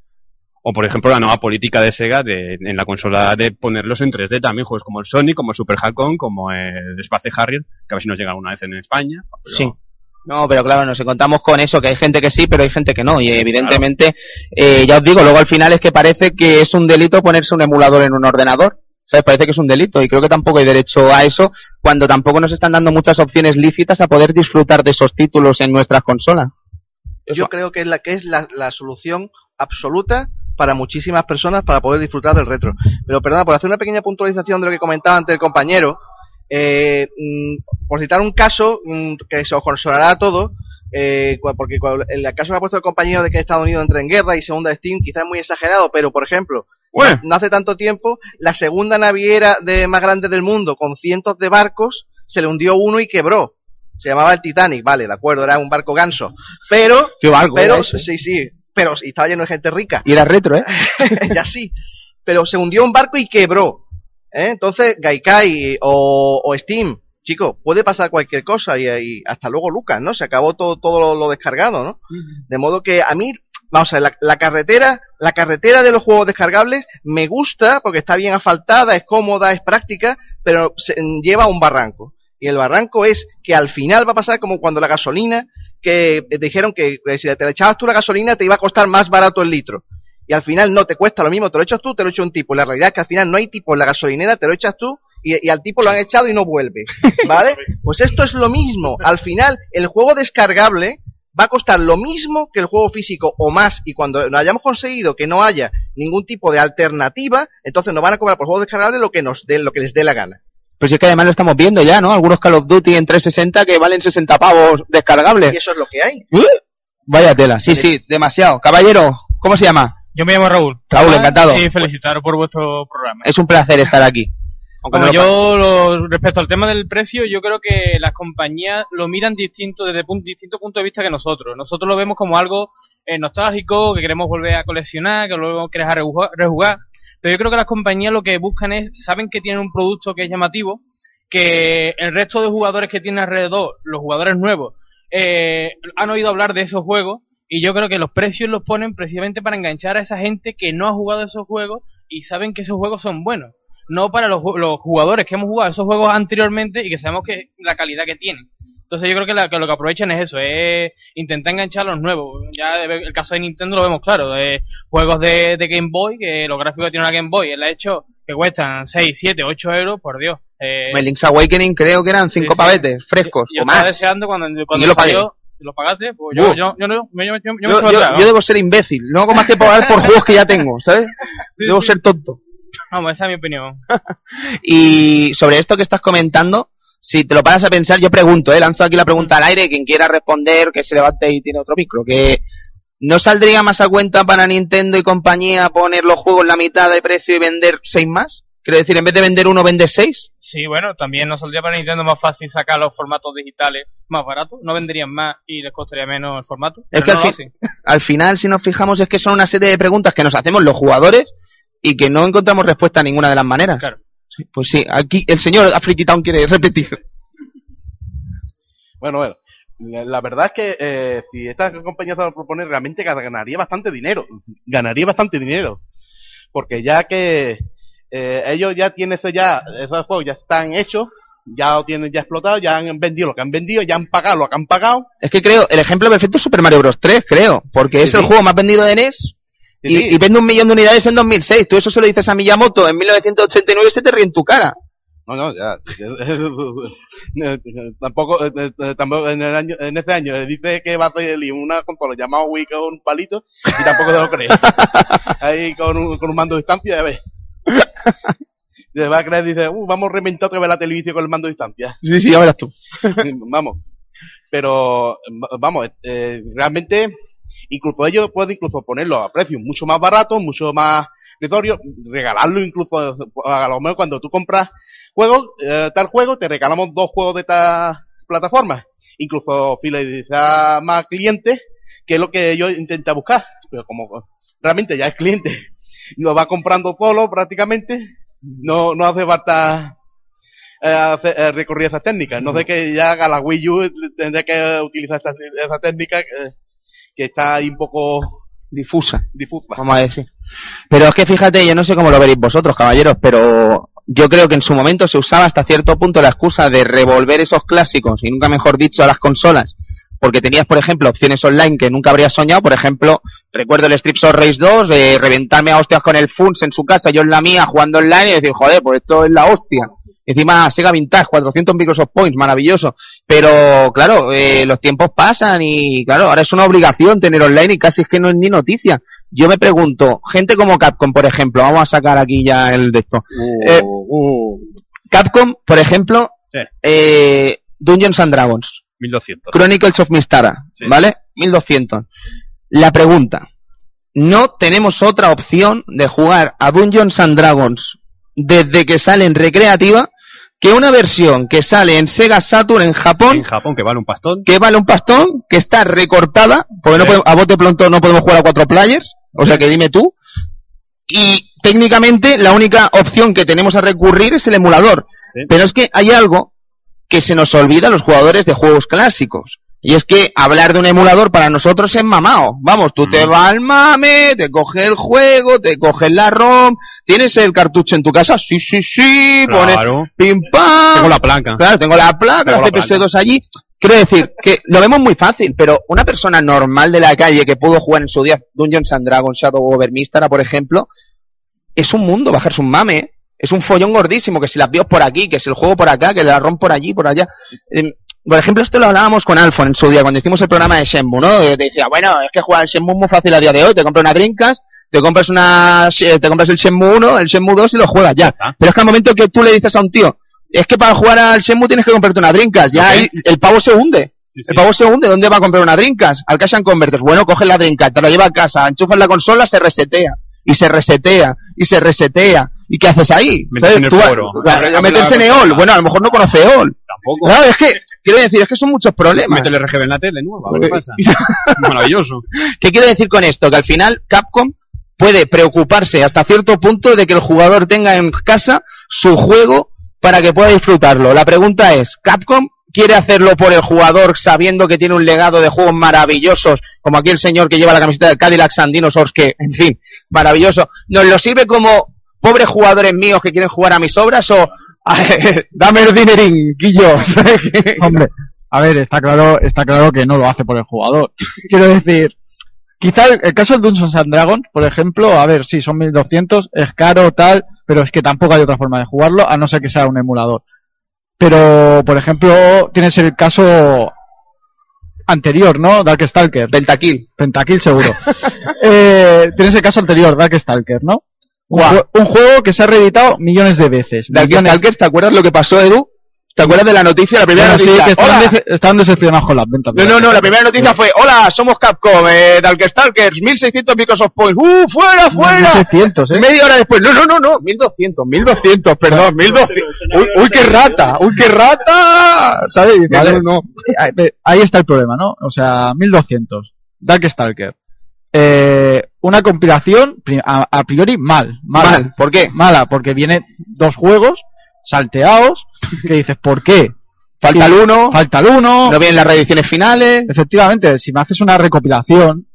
O, por ejemplo, la nueva política de Sega de, en la consola de ponerlos en 3D también, juegos como el Sonic, como el Super Hackon, como el Space Harrier, que a ver si nos llega alguna vez en España. Sí. No, pero claro, nos encontramos con eso, que hay gente que sí, pero hay gente que no. Y evidentemente, eh, ya os digo, luego al final es que parece que es un delito ponerse un emulador en un ordenador. ¿Sabes? Parece que es un delito y creo que tampoco hay derecho a eso cuando tampoco nos están dando muchas opciones lícitas a poder disfrutar de esos títulos en nuestras consolas. Yo creo que es la que es la, la solución absoluta para muchísimas personas para poder disfrutar del retro. Pero perdona, por hacer una pequeña puntualización de lo que comentaba antes el compañero, eh, mm, por citar un caso mm, que se os consonará a todos, eh, porque el caso que ha puesto el compañero de que Estados Unidos entra en guerra y se hunda Steam, quizás es muy exagerado, pero por ejemplo, Bueno. no hace tanto tiempo, la segunda naviera de más grande del mundo, con cientos de barcos, se le hundió uno y quebró. Se llamaba el Titanic, vale, de acuerdo, era un barco ganso. Pero, Qué barco pero, era sí, sí, pero y estaba lleno de gente rica. Y era retro, ¿eh? *laughs* ya sí. Pero se hundió un barco y quebró. ¿Eh? Entonces, Gaikai o, o Steam, chico, puede pasar cualquier cosa y, y hasta luego Lucas, ¿no? Se acabó todo, todo lo, lo descargado, ¿no? De modo que a mí, vamos a ver, la, la carretera, la carretera de los juegos descargables me gusta porque está bien asfaltada, es cómoda, es práctica, pero se, lleva a un barranco. Y el barranco es que al final va a pasar como cuando la gasolina, que dijeron que si te le echabas tú la gasolina te iba a costar más barato el litro. Y al final no te cuesta lo mismo, te lo echas tú, te lo echa un tipo. La realidad es que al final no hay tipo en la gasolinera, te lo echas tú y, y al tipo lo han echado y no vuelve. *laughs* ¿Vale? Pues esto es lo mismo. Al final, el juego descargable va a costar lo mismo que el juego físico o más. Y cuando hayamos conseguido que no haya ningún tipo de alternativa, entonces nos van a cobrar por juegos descargables lo que nos dé, lo que les dé la gana. Pero si es que además lo estamos viendo ya, ¿no? Algunos Call of Duty en 360 que valen 60 pavos Y descargables. eso es lo que hay. Vaya tela, sí, sí, demasiado. Caballero, ¿cómo se llama? Yo me llamo Raúl. Raúl, encantado. Y felicitaros por vuestro programa. Es un placer estar aquí. Bueno, no yo lo- respecto al tema del precio, yo creo que las compañías lo miran distinto desde un distinto punto de vista que nosotros. Nosotros lo vemos como algo eh, nostálgico, que queremos volver a coleccionar, que luego queremos rejugar, rejugar. Pero yo creo que las compañías lo que buscan es, saben que tienen un producto que es llamativo, que el resto de jugadores que tienen alrededor, los jugadores nuevos, eh, han oído hablar de esos juegos y yo creo que los precios los ponen precisamente para enganchar a esa gente que no ha jugado esos juegos y saben que esos juegos son buenos. No para los, los jugadores que hemos jugado esos juegos anteriormente y que sabemos que la calidad que tienen. Entonces yo creo que, la- que lo que aprovechan es eso, es intentar enganchar a los nuevos. Ya el caso de Nintendo lo vemos claro, de juegos de, de Game Boy, que los gráficos que tiene la Game Boy, él ha hecho que cuestan 6, 7, 8 euros, por Dios. Eh, El Link's Awakening creo que eran cinco sí. pavetes frescos yo o estaba más. deseando cuando, salió, lo pagaste, pues yo, yo, yo, no- yo, yo, yo, yo me Yo, echo yo- debo ser imbécil, no hago más que pagar por *laughs* juegos que ya tengo, ¿sabes? Sí, debo sí. ser tonto. Vamos, esa es mi opinión. *laughs* Y sobre esto que estás comentando, si te lo paras a pensar, yo pregunto, ¿eh? lanzo aquí la pregunta al aire, quien quiera responder, que se levante y tiene otro micro, que ¿no saldría más a cuenta para Nintendo y compañía poner los juegos la mitad de precio y vender seis más? Quiero decir, en vez de vender uno, vende seis. Sí, bueno, también nos saldría para Nintendo más fácil sacar los formatos digitales más baratos, no venderían más y les costaría menos el formato. Es pero que no *laughs* al, final, si nos fijamos, es que son una serie de preguntas que nos hacemos los jugadores y que no encontramos respuesta a ninguna de las maneras. Claro. Sí, Pues sí, aquí el señor Afriki Town quiere repetir. *laughs* Bueno, bueno. La, la verdad es que eh, si esta compañía se lo propone, realmente ganaría bastante dinero. Ganaría bastante dinero. Porque ya que eh, ellos ya tienen eso ya, esos juegos ya están hechos, ya lo tienen ya explotado, ya han vendido lo que han vendido, ya han pagado lo que han pagado. Es que creo, el ejemplo perfecto es Super Mario Bros. 3, creo, porque es Sí, el juego más vendido de NES Sí, y, vende un millón de unidades en 2006. Tú eso se lo dices a Miyamoto en 1989 y se te ríe en tu cara. No, no, ya. *laughs* tampoco, eh, eh, tampoco en, el año, en ese año le dice que va a hacer una consola llamada Wii con un palito y tampoco se lo cree. *laughs* Ahí con un, con un mando de distancia, ya ves. *laughs* Se va a creer, dice, uh, vamos a reventar otra vez la televisión con el mando de distancia. Sí, sí, ya verás tú. *laughs* vamos. Pero, va- vamos, eh, realmente, incluso ellos pueden incluso ponerlo a precios mucho más baratos, mucho más irrisorios, regalarlo incluso, a lo mejor cuando tú compras juegos, eh, tal juego, te regalamos dos juegos de esta plataforma. Incluso fidelizar más clientes, que es lo que ellos intentan buscar. Pero como realmente ya es cliente, lo va comprando solo prácticamente, no, no hace falta eh, eh, recurrir a esas técnicas. No sé que ya haga la Wii U, tendría que utilizar esta, esa técnica que, que está ahí un poco Difusa, difusa. vamos a decir. Pero es que fíjate, yo no sé cómo lo veréis vosotros, caballeros, pero yo creo que en su momento se usaba hasta cierto punto la excusa de revolver esos clásicos, y nunca mejor dicho, a las consolas, porque tenías, por ejemplo, opciones online que nunca habrías soñado, por ejemplo, recuerdo el Strip of Race 2, de reventarme a hostias con el Funs en su casa, yo en la mía, jugando online, y decir, joder, pues esto es la hostia. Encima Sega Vintage, 400 Microsoft Points, maravilloso. Pero, claro, eh, los tiempos pasan y, claro, ahora es una obligación tener online y casi es que no es ni noticia. Yo me pregunto, gente como Capcom, por ejemplo, vamos a sacar aquí ya el de esto. Eh, Capcom, por ejemplo, Sí. eh, Dungeons and Dragons, 1200. Chronicles of Mystara, Sí. ¿vale? 1200. La pregunta, ¿no tenemos otra opción de jugar a Dungeons and Dragons desde que sale en recreativa que una versión que sale en Sega Saturn en Japón En Japón, que vale un pastón. que vale un pastón, que está recortada, porque no podemos- a bote pronto no podemos jugar a cuatro players, o sea que dime tú. Y técnicamente la única opción que tenemos a recurrir es el emulador. Sí. Pero es que hay algo que se nos olvida a los jugadores de juegos clásicos. Y es que hablar de un emulador para nosotros es mamao. Vamos, tú te Mm. vas al mame, te coges el juego, te coges la ROM, tienes el cartucho en tu casa, sí, sí, sí, pones Claro. pim pam. Tengo la placa. Claro, tengo la placa, Tengo la la CPS2 allí. Quiero decir que lo vemos muy fácil, pero una persona normal de la calle que pudo jugar en su día Dungeons and Dragons, Shadow over Mystara, por ejemplo, es un mundo bajarse un mame, ¿eh? es un follón gordísimo, que si las bios por aquí, que si el juego por acá, que la ROM por allí, por allá. Em, por ejemplo, esto lo hablábamos con Alfon en su día, cuando hicimos el programa de Shenmue, ¿no? Te decía, bueno, es que jugar al Shenmue es muy fácil a día de hoy, te compras una Dreamcast, te compras una, eh, te compras el Shenmue 1, el Shenmue 2 y lo juegas ya. Pero es que al momento que tú le dices a un tío, es que para jugar al Shenmue tienes que comprarte una Dreamcast, ya el pavo se hunde. Sí, sí. El pavo se hunde, ¿dónde va a comprar una Dreamcast? Al Cash and Converters. Bueno, coge la Dreamcast, te la lleva a casa, enchufas la consola, se resetea. Y se resetea, y se resetea. ¿Y qué haces ahí? Metes en el Tú vas- foro. a- meterse en EOL. Bueno, a lo mejor no conoce EOL. Tampoco. Es que, quiero decir, es que son muchos problemas. Métele RGB en la tele nueva, qué pasa. *laughs* Maravilloso. ¿Qué quiero decir con esto? Que al final Capcom puede preocuparse hasta cierto punto de que el jugador tenga en casa su juego para que pueda disfrutarlo. La pregunta es, ¿Capcom quiere hacerlo por el jugador sabiendo que tiene un legado de juegos maravillosos, como aquí el señor que lleva la camiseta del Cadillac and Dinosaurs, que, en fin, maravilloso, ¿nos lo sirve como pobres jugadores míos que quieren jugar a mis obras o *laughs* dame el dinerín, Guillo? *laughs* Hombre, a ver, está claro, está claro que no lo hace por el jugador. *laughs* Quiero decir, quizá el, el caso del Dungeons and Dragons, por ejemplo, a ver, sí, son 1200, es caro, tal, pero es que tampoco hay otra forma de jugarlo, a no ser que sea un emulador. Pero, por ejemplo, tienes el caso anterior, ¿no? Darkstalker. Pentakill. Pentakill seguro. *laughs* eh, tienes el caso anterior, Darkstalker, ¿no? Un, jue- un juego que se ha reeditado millones de veces. millones. Darkstalkers, ¿te acuerdas lo que pasó, Edu? ¿Te acuerdas de la noticia? La primera Bueno, sí, noticia. que estaban, ¡Hola! dece- estaban decepcionados con las ventas. No, no, no, la primera noticia fue, hola, somos Capcom, eh, Darkstalkers, 1600 Microsoft Points, ¡uh, fuera, fuera! 1600, ¿eh? Media hora después, no, no, no, no, 1200, 1200, perdón, 1200. Uy, uy, qué rata, uy, qué rata, ¿sabes? Vale. no, no. Ahí- está el problema, ¿no? O sea, 1200. Darkstalker. Eh, una compilación, a, a priori, mal. Mala. Mal, ¿por qué? Mala, porque viene dos juegos salteados, *laughs* que dices, ¿por qué? Falta el uno, Falta el uno. no vienen las reediciones finales. Efectivamente, si me haces una recopilación,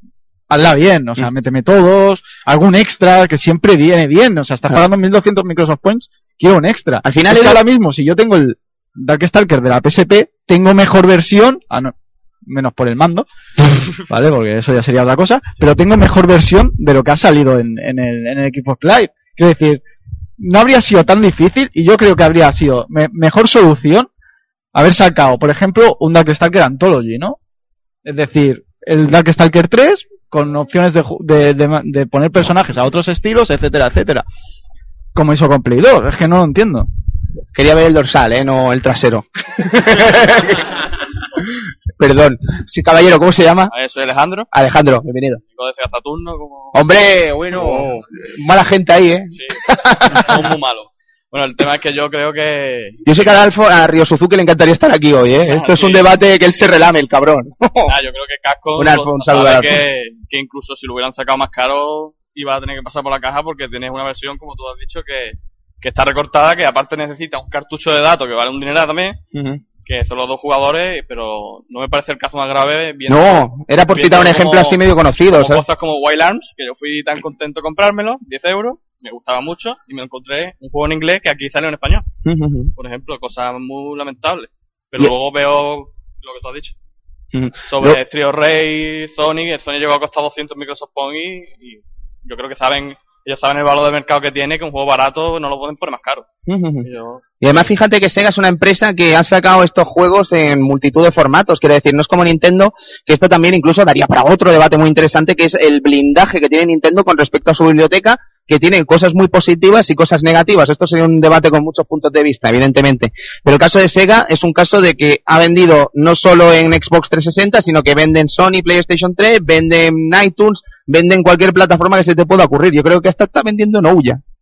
hazla bien, o sea, Mm. méteme todos, algún extra que siempre viene bien, o sea, estás pagando 1200 Microsoft Points, quiero un extra. Al final es que ahora mismo, si yo tengo el Darkstalker de la PSP, tengo mejor versión, ah, no, menos por el mando, *laughs* ¿vale? Porque eso ya sería otra cosa, pero tengo mejor versión de lo que ha salido en, en el, en el Xbox Live. Quiero decir, no habría sido tan difícil y yo creo que habría sido me- mejor solución haber sacado, por ejemplo, un Darkstalker Anthology, ¿no? Es decir, el Darkstalker 3 con opciones de, ju- de, de- de poner personajes a otros estilos, etcétera, etcétera. Como hizo con Play 2, es que no lo entiendo. Quería ver el dorsal, eh, no el trasero. *laughs* Perdón. Sí, caballero, ¿cómo se llama? A ver, soy Alejandro, Alejandro, bienvenido. vengo Saturno, como... Hombre, bueno, mala gente ahí, eh. Sí, muy malos. Bueno, el tema es que yo creo que... Yo sé que a, Alfo, a Río Suzuki le encantaría estar aquí hoy, ¿eh? Ah, Esto es un debate que él se relame, el cabrón. Ah, yo creo que Casco Un Alfo, un saludo que, que incluso si lo hubieran sacado más caro iba a tener que pasar por la caja porque tienes una versión, como tú has dicho, que, que está recortada, que aparte necesita un cartucho de datos que vale un dinero también, que son los dos jugadores, pero no me parece el caso más grave. viendo- No, era por citar un viendo ejemplo como- así medio conocido, como ¿sabes? cosas como Wild Arms, que yo fui tan contento de comprármelo, 10 euros, me gustaba mucho, y me encontré un juego en inglés que aquí sale en español. Por ejemplo, cosas muy lamentables. Pero Y- luego veo lo que tú has dicho. Sobre Trio Rey, Sony, el Sony llegó a costar 200 Microsoft Points y, y yo creo que saben, ellos saben el valor de mercado que tiene, que un juego barato no lo pueden poner más caro. Y yo- Y además fíjate que Sega es una empresa que ha sacado estos juegos en multitud de formatos, quiero decir, no es como Nintendo, que esto también incluso daría para otro debate muy interesante, que es el blindaje que tiene Nintendo con respecto a su biblioteca, que tiene cosas muy positivas y cosas negativas. Esto sería un debate con muchos puntos de vista, evidentemente. Pero el caso de Sega es un caso de que ha vendido no solo en Xbox 360, sino que venden Sony, PlayStation 3, venden iTunes, venden cualquier plataforma que se te pueda ocurrir. Yo creo que hasta está vendiendo Nouya. y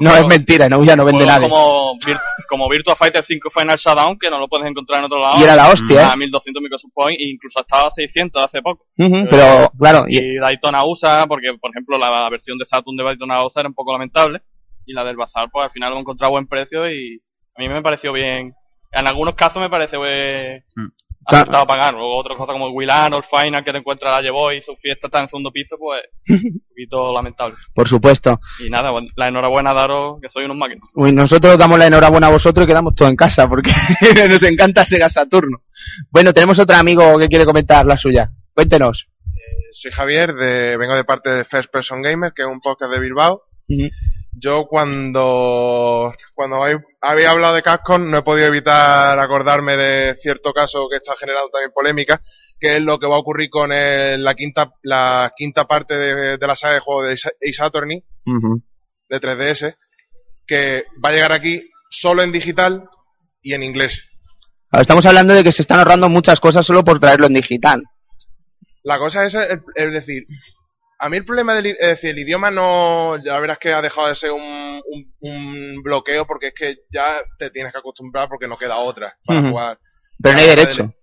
No, es mentira, Nouya no vende nada. Como, Vir- como Virtua Fighter 5 Final Showdown, que no lo puedes encontrar en otro lado. Y era la hostia, ¿eh? A 1200 Microsoft Points, e incluso estaba a 600 hace poco. Ujú, Pero, claro, y- Y Daytona USA, porque por ejemplo la versión de Saturn de Daytona USA era un poco lamentable. Y la del Bazar, pues al final lo he encontrado a buen precio y a mí me pareció bien. En algunos casos me parece eh, Mm. Claro. ajustado pagar. Luego otras cosas como el Willan o el Final que te encuentras la llevó y su fiesta está en segundo piso, pues *laughs* un poquito lamentable. por supuesto. Y nada, la enhorabuena a daros que soy unos máquinas. Uy, nosotros damos la enhorabuena a vosotros y quedamos todo en casa porque *laughs* nos encanta Sega Saturno. Bueno, tenemos otro amigo que quiere comentar la suya. Cuéntenos. Soy Javier, de, vengo de parte de First Person Gamer, que es un podcast de Bilbao. Yo cuando, cuando hablado de Capcom no he podido evitar acordarme de cierto caso que está generando también polémica, que es lo que va a ocurrir con el- la quinta la quinta parte de, de la saga de juego de Ace Attorney de 3DS, que va a llegar aquí solo en digital y en inglés. Estamos hablando de que se están ahorrando muchas cosas solo por traerlo en digital. La cosa es, es decir, a mí el problema del es decir, el idioma no, ya verás que ha dejado de ser un, un- un bloqueo porque es que ya te tienes que acostumbrar porque no queda otra para jugar. Pero no hay derecho. de-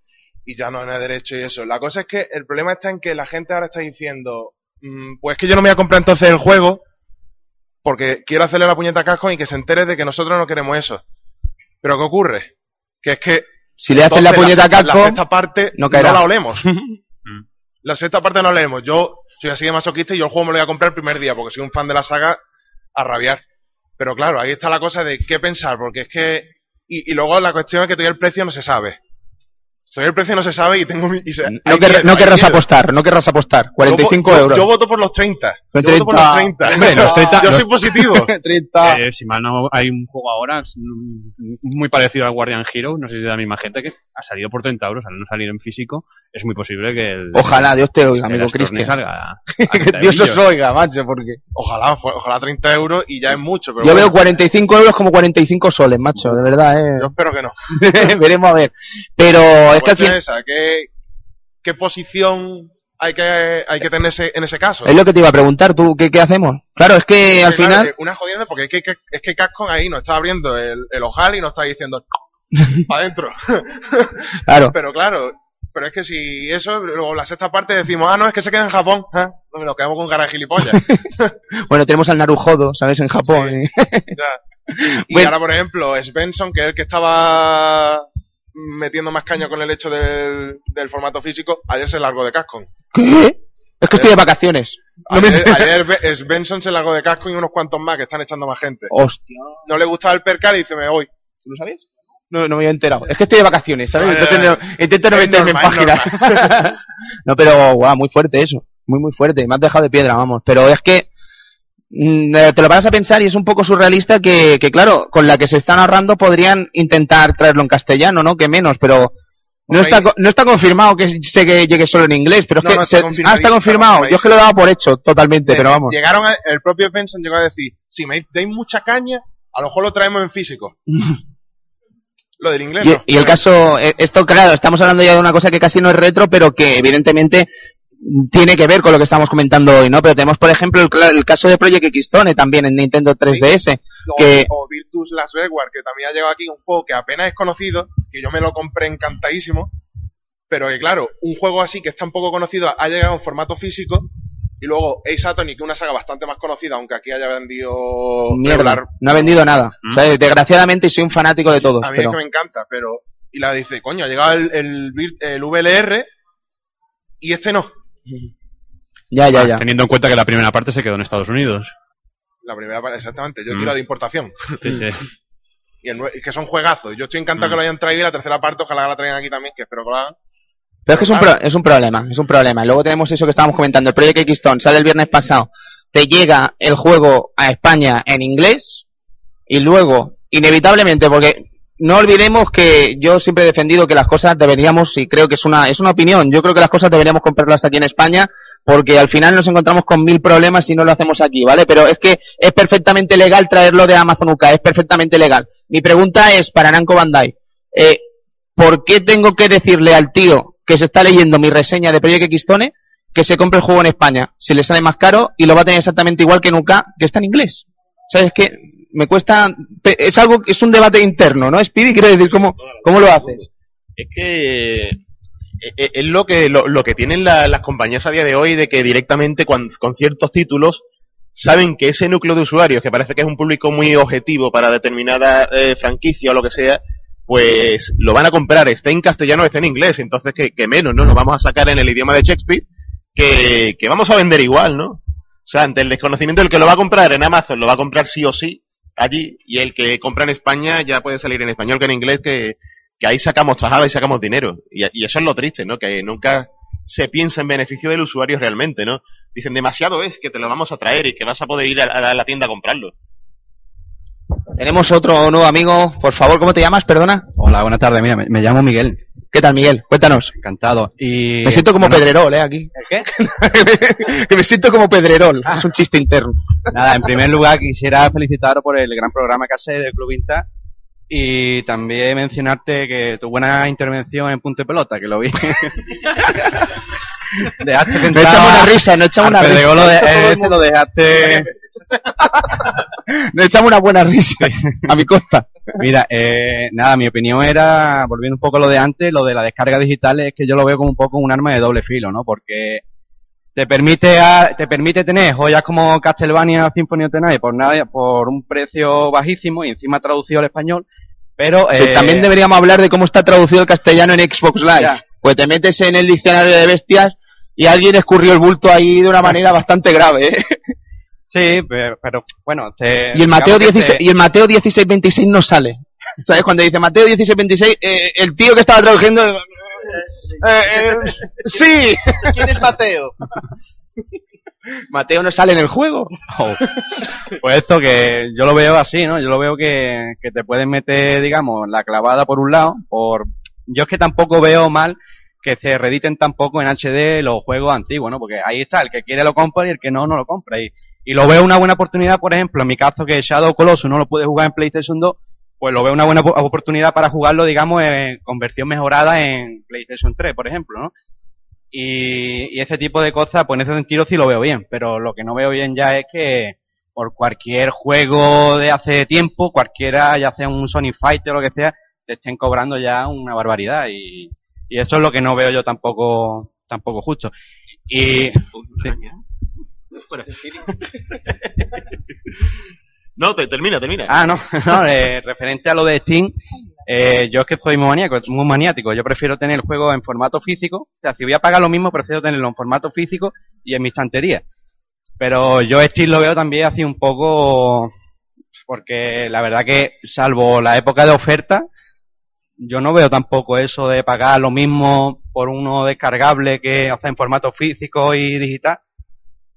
Y ya no, no hay derecho y eso. La cosa es que el problema está en que la gente ahora está diciendo, mm, pues que yo no me voy a comprar entonces el juego porque quiero hacerle la puñeta a Casco y que se entere de que nosotros no queremos eso. Pero ¿qué ocurre? Que es que Si le hacen la puñeta a Capcom, la sexta parte no no, caerá. la olemos. *laughs* la sexta parte no la olemos. Yo soy así de masoquista y yo el juego me lo voy a comprar el primer día porque soy un fan de la saga a rabiar. Pero claro, ahí está la cosa de qué pensar, porque es que... Y, y luego la cuestión es que todavía el precio no se sabe. Todavía el precio no se sabe y tengo mi... y se- No, miedo, no querrás miedo. apostar, no querrás apostar. 45 yo, yo- euros. Yo voto por los 30. Los Yo voto por los 30. 30. Hombre, los 30 yo los- soy positivo. *laughs* 30. Eh, si mal no hay un juego ahora es, muy parecido al Guardian Hero, no sé si es de la misma gente, que ha salido por 30 euros, al no salir en físico, es muy posible que el... Ojalá, Dios te oiga, amigo Cristian. salga a *laughs* Que 30 Dios os oiga, macho, porque... Ojalá, ojalá 30 euros y ya es mucho. Pero Yo bueno, veo 45 euros como 45 soles, macho, de verdad, eh. Yo espero que no. *laughs* Veremos a ver. Pero La es que al cuestión fin... es esa, ¿qué, qué posición hay que, hay que tener ese- en ese caso? Es lo que te iba a preguntar, tú, ¿qué, qué hacemos? Claro, es que al claro, final... eh, una jodienda porque es que, que- es que Capcom ahí no está abriendo el, el ojal y no está diciendo *laughs* para adentro. *laughs* Claro. Pero claro, pero es que si eso, luego la sexta parte decimos, ah, no, es que se queda en Japón. ¿eh? No, nos quedamos con cara de gilipollas. *laughs* Bueno, tenemos al Narujodo, ¿sabes? En Japón. y- Ya. Y Bueno. ahora, por ejemplo, Svensson, que es el que estaba metiendo más caña con el hecho del, del formato físico, ayer se largó de Capcom. ¿Qué? Es que estoy de vacaciones. No me Ayer, ayer Svensson se largó de Capcom y unos cuantos más que están echando más gente. Hostia. No le gustaba el percal y dice, me voy. ¿Tú lo sabías? No, no me había enterado. Es que estoy de vacaciones, ¿sabes? Intento, no, meterme en páginas. *laughs* no, pero, guau, muy fuerte eso. Muy, muy fuerte. Me has dejado de piedra, vamos. Pero es que eh, te lo vas a pensar y es un poco surrealista que, que, claro, con la que se están ahorrando podrían intentar traerlo en castellano, ¿no? Que menos, pero no está, no está confirmado que se que llegue solo en inglés, pero es No, que no, está se- ah, está confirmado. Yo es que lo daba por hecho totalmente, pero vamos. Llegaron, a- el propio Svensson llegó a decir, si me dais mucha caña, a lo mejor lo traemos en físico. *laughs* lo del inglés Y, no. y el caso, eh, esto claro, estamos hablando ya de una cosa que casi no es retro, pero que evidentemente tiene que ver con lo que estamos comentando hoy, ¿no? Pero tenemos, por ejemplo, el, caso de Project Xtone también en Nintendo 3DS, o, que o Virtus Last Reward, que también ha llegado aquí, un juego que apenas es conocido, que yo me lo compré encantadísimo, pero que claro, un juego así que es tan poco conocido ha llegado en formato físico, y luego Ace Attorney, que una saga bastante más conocida, aunque aquí haya vendido mierda, regular, no ha vendido nada. O sea, desgraciadamente soy un fanático de todos, a mí pero es que me encanta, pero... Y la dice, coño, ha llegado el, el, el VLR y este no. *laughs* ya, ya, Ah, ya. Teniendo en cuenta que la primera parte se quedó en Estados Unidos. La primera parte, exactamente. Yo Mm. tiro de importación. *laughs* Sí, sí. Y el que son juegazos. Yo estoy encantado Mm. que lo hayan traído y la tercera parte ojalá la traigan aquí también, que espero que lo hagan. Pero es que es un, pro- es un problema, es un problema. Y luego tenemos eso que estábamos comentando, el Project Xstone sale el viernes pasado, te llega el juego a España en inglés y luego, inevitablemente, porque no olvidemos que yo siempre he defendido que las cosas deberíamos, y creo que es una, es una opinión, yo creo que las cosas deberíamos comprarlas aquí en España porque al final nos encontramos con mil problemas si no lo hacemos aquí, ¿vale? Pero es que es perfectamente legal traerlo de Amazon UK, es perfectamente legal. Mi pregunta es para Namco Bandai, eh, ¿por qué tengo que decirle al tío que se está leyendo mi reseña de Project Xstone que se compre el juego en España? Si le sale más caro y lo va a tener exactamente igual que UK, que está en inglés. ¿Sabes qué? Me cuesta, es algo, es un debate interno, ¿no? Speedy quiere decir, ¿cómo, cómo lo haces? Es que eh, eh, es lo que lo, lo que tienen la- las compañías a día de hoy de que directamente cuan- con ciertos títulos saben que ese núcleo de usuarios que parece que es un público muy objetivo para determinada eh, franquicia o lo que sea pues lo van a comprar esté en castellano o esté en inglés entonces que, que menos no nos vamos a sacar en el idioma de Shakespeare que, que vamos a vender igual no o sea ante el desconocimiento del que lo va a comprar en Amazon lo va a comprar sí o sí allí y el que compra en España ya puede salir en español que en inglés que que ahí sacamos tajada y sacamos dinero. Y, y eso es lo triste, ¿no? Que nunca se piensa en beneficio del usuario realmente, ¿no? Dicen demasiado es que te lo vamos a traer y que vas a poder ir a, a la tienda a comprarlo. Tenemos otro nuevo amigo, por favor, ¿cómo te llamas? Perdona. Hola, buenas tardes. Mira, me, me llamo Miguel. ¿Qué tal, Miguel? Cuéntanos. Encantado. Y... Me siento como Pedrerol, ¿eh? Aquí. qué? *laughs* que me siento como Pedrerol. Es un chiste interno. Nada, en primer lugar quisiera felicitaros por el gran programa que hacéis del Club Vintage y también mencionarte que tu buena intervención en punto de pelota, que lo vi. *laughs* dejaste *laughs* No echamos una risa, no echamos una risa. De- mundo- lo dejaste... *laughs* No echamos una buena risa. *laughs* A mi costa. Mira, eh, nada, mi opinión era, volviendo un poco a lo de antes, lo de la descarga digital es que yo lo veo como un poco un arma de doble filo, ¿no? Porque te permite a- te permite tener joyas como Castlevania Symphony of the Night por nada, por un precio bajísimo y encima traducido al español, pero eh, también deberíamos hablar de cómo está traducido el castellano en Xbox Live. Ya. Pues te metes en el diccionario de bestias y alguien escurrió el bulto ahí de una manera bastante grave, ¿eh? sí, pero, pero, bueno, te- Y el Mateo, digamos que 16, te- y el Mateo 1626 no sale. *laughs* ¿Sabes? Cuando dice Mateo 1626, eh, el tío que estaba traduciendo... eh, eh, sí. *laughs* ¿Quién es Mateo? *laughs* Mateo no sale en el juego. Oh. Pues esto que yo lo veo así, ¿no? Yo lo veo que, que te pueden meter, digamos, la clavada por un lado, por... Yo es que tampoco veo mal que se reediten tampoco en HD los juegos antiguos, ¿no? Porque ahí está, el que quiere lo compra y el que no, no lo compra. Y, y lo veo una buena oportunidad, por ejemplo, en mi caso que Shadow Colossus no lo puede jugar en PlayStation 2, pues lo veo una buena po- oportunidad para jugarlo, digamos, en, con versión mejorada en PlayStation 3, por ejemplo, ¿no? Y, y ese tipo de cosas, pues en ese sentido sí lo veo bien, pero lo que no veo bien ya es que por cualquier juego de hace tiempo, cualquiera, ya sea un Sony Fighter o lo que sea, te estén cobrando ya una barbaridad y, y eso es lo que no veo yo tampoco, tampoco justo. Y. No, te, termina, termina. Ah, no, *laughs* no, eh, referente a lo de Steam, eh, yo es que soy muy maníaco, muy maniático. Yo prefiero tener el juego en formato físico. O sea, si voy a pagar lo mismo, prefiero tenerlo en formato físico y en mi estantería. Pero yo Steam lo veo también así un poco, porque la verdad que, salvo la época de oferta, yo no veo tampoco eso de pagar lo mismo por uno descargable que sea, en formato físico y digital.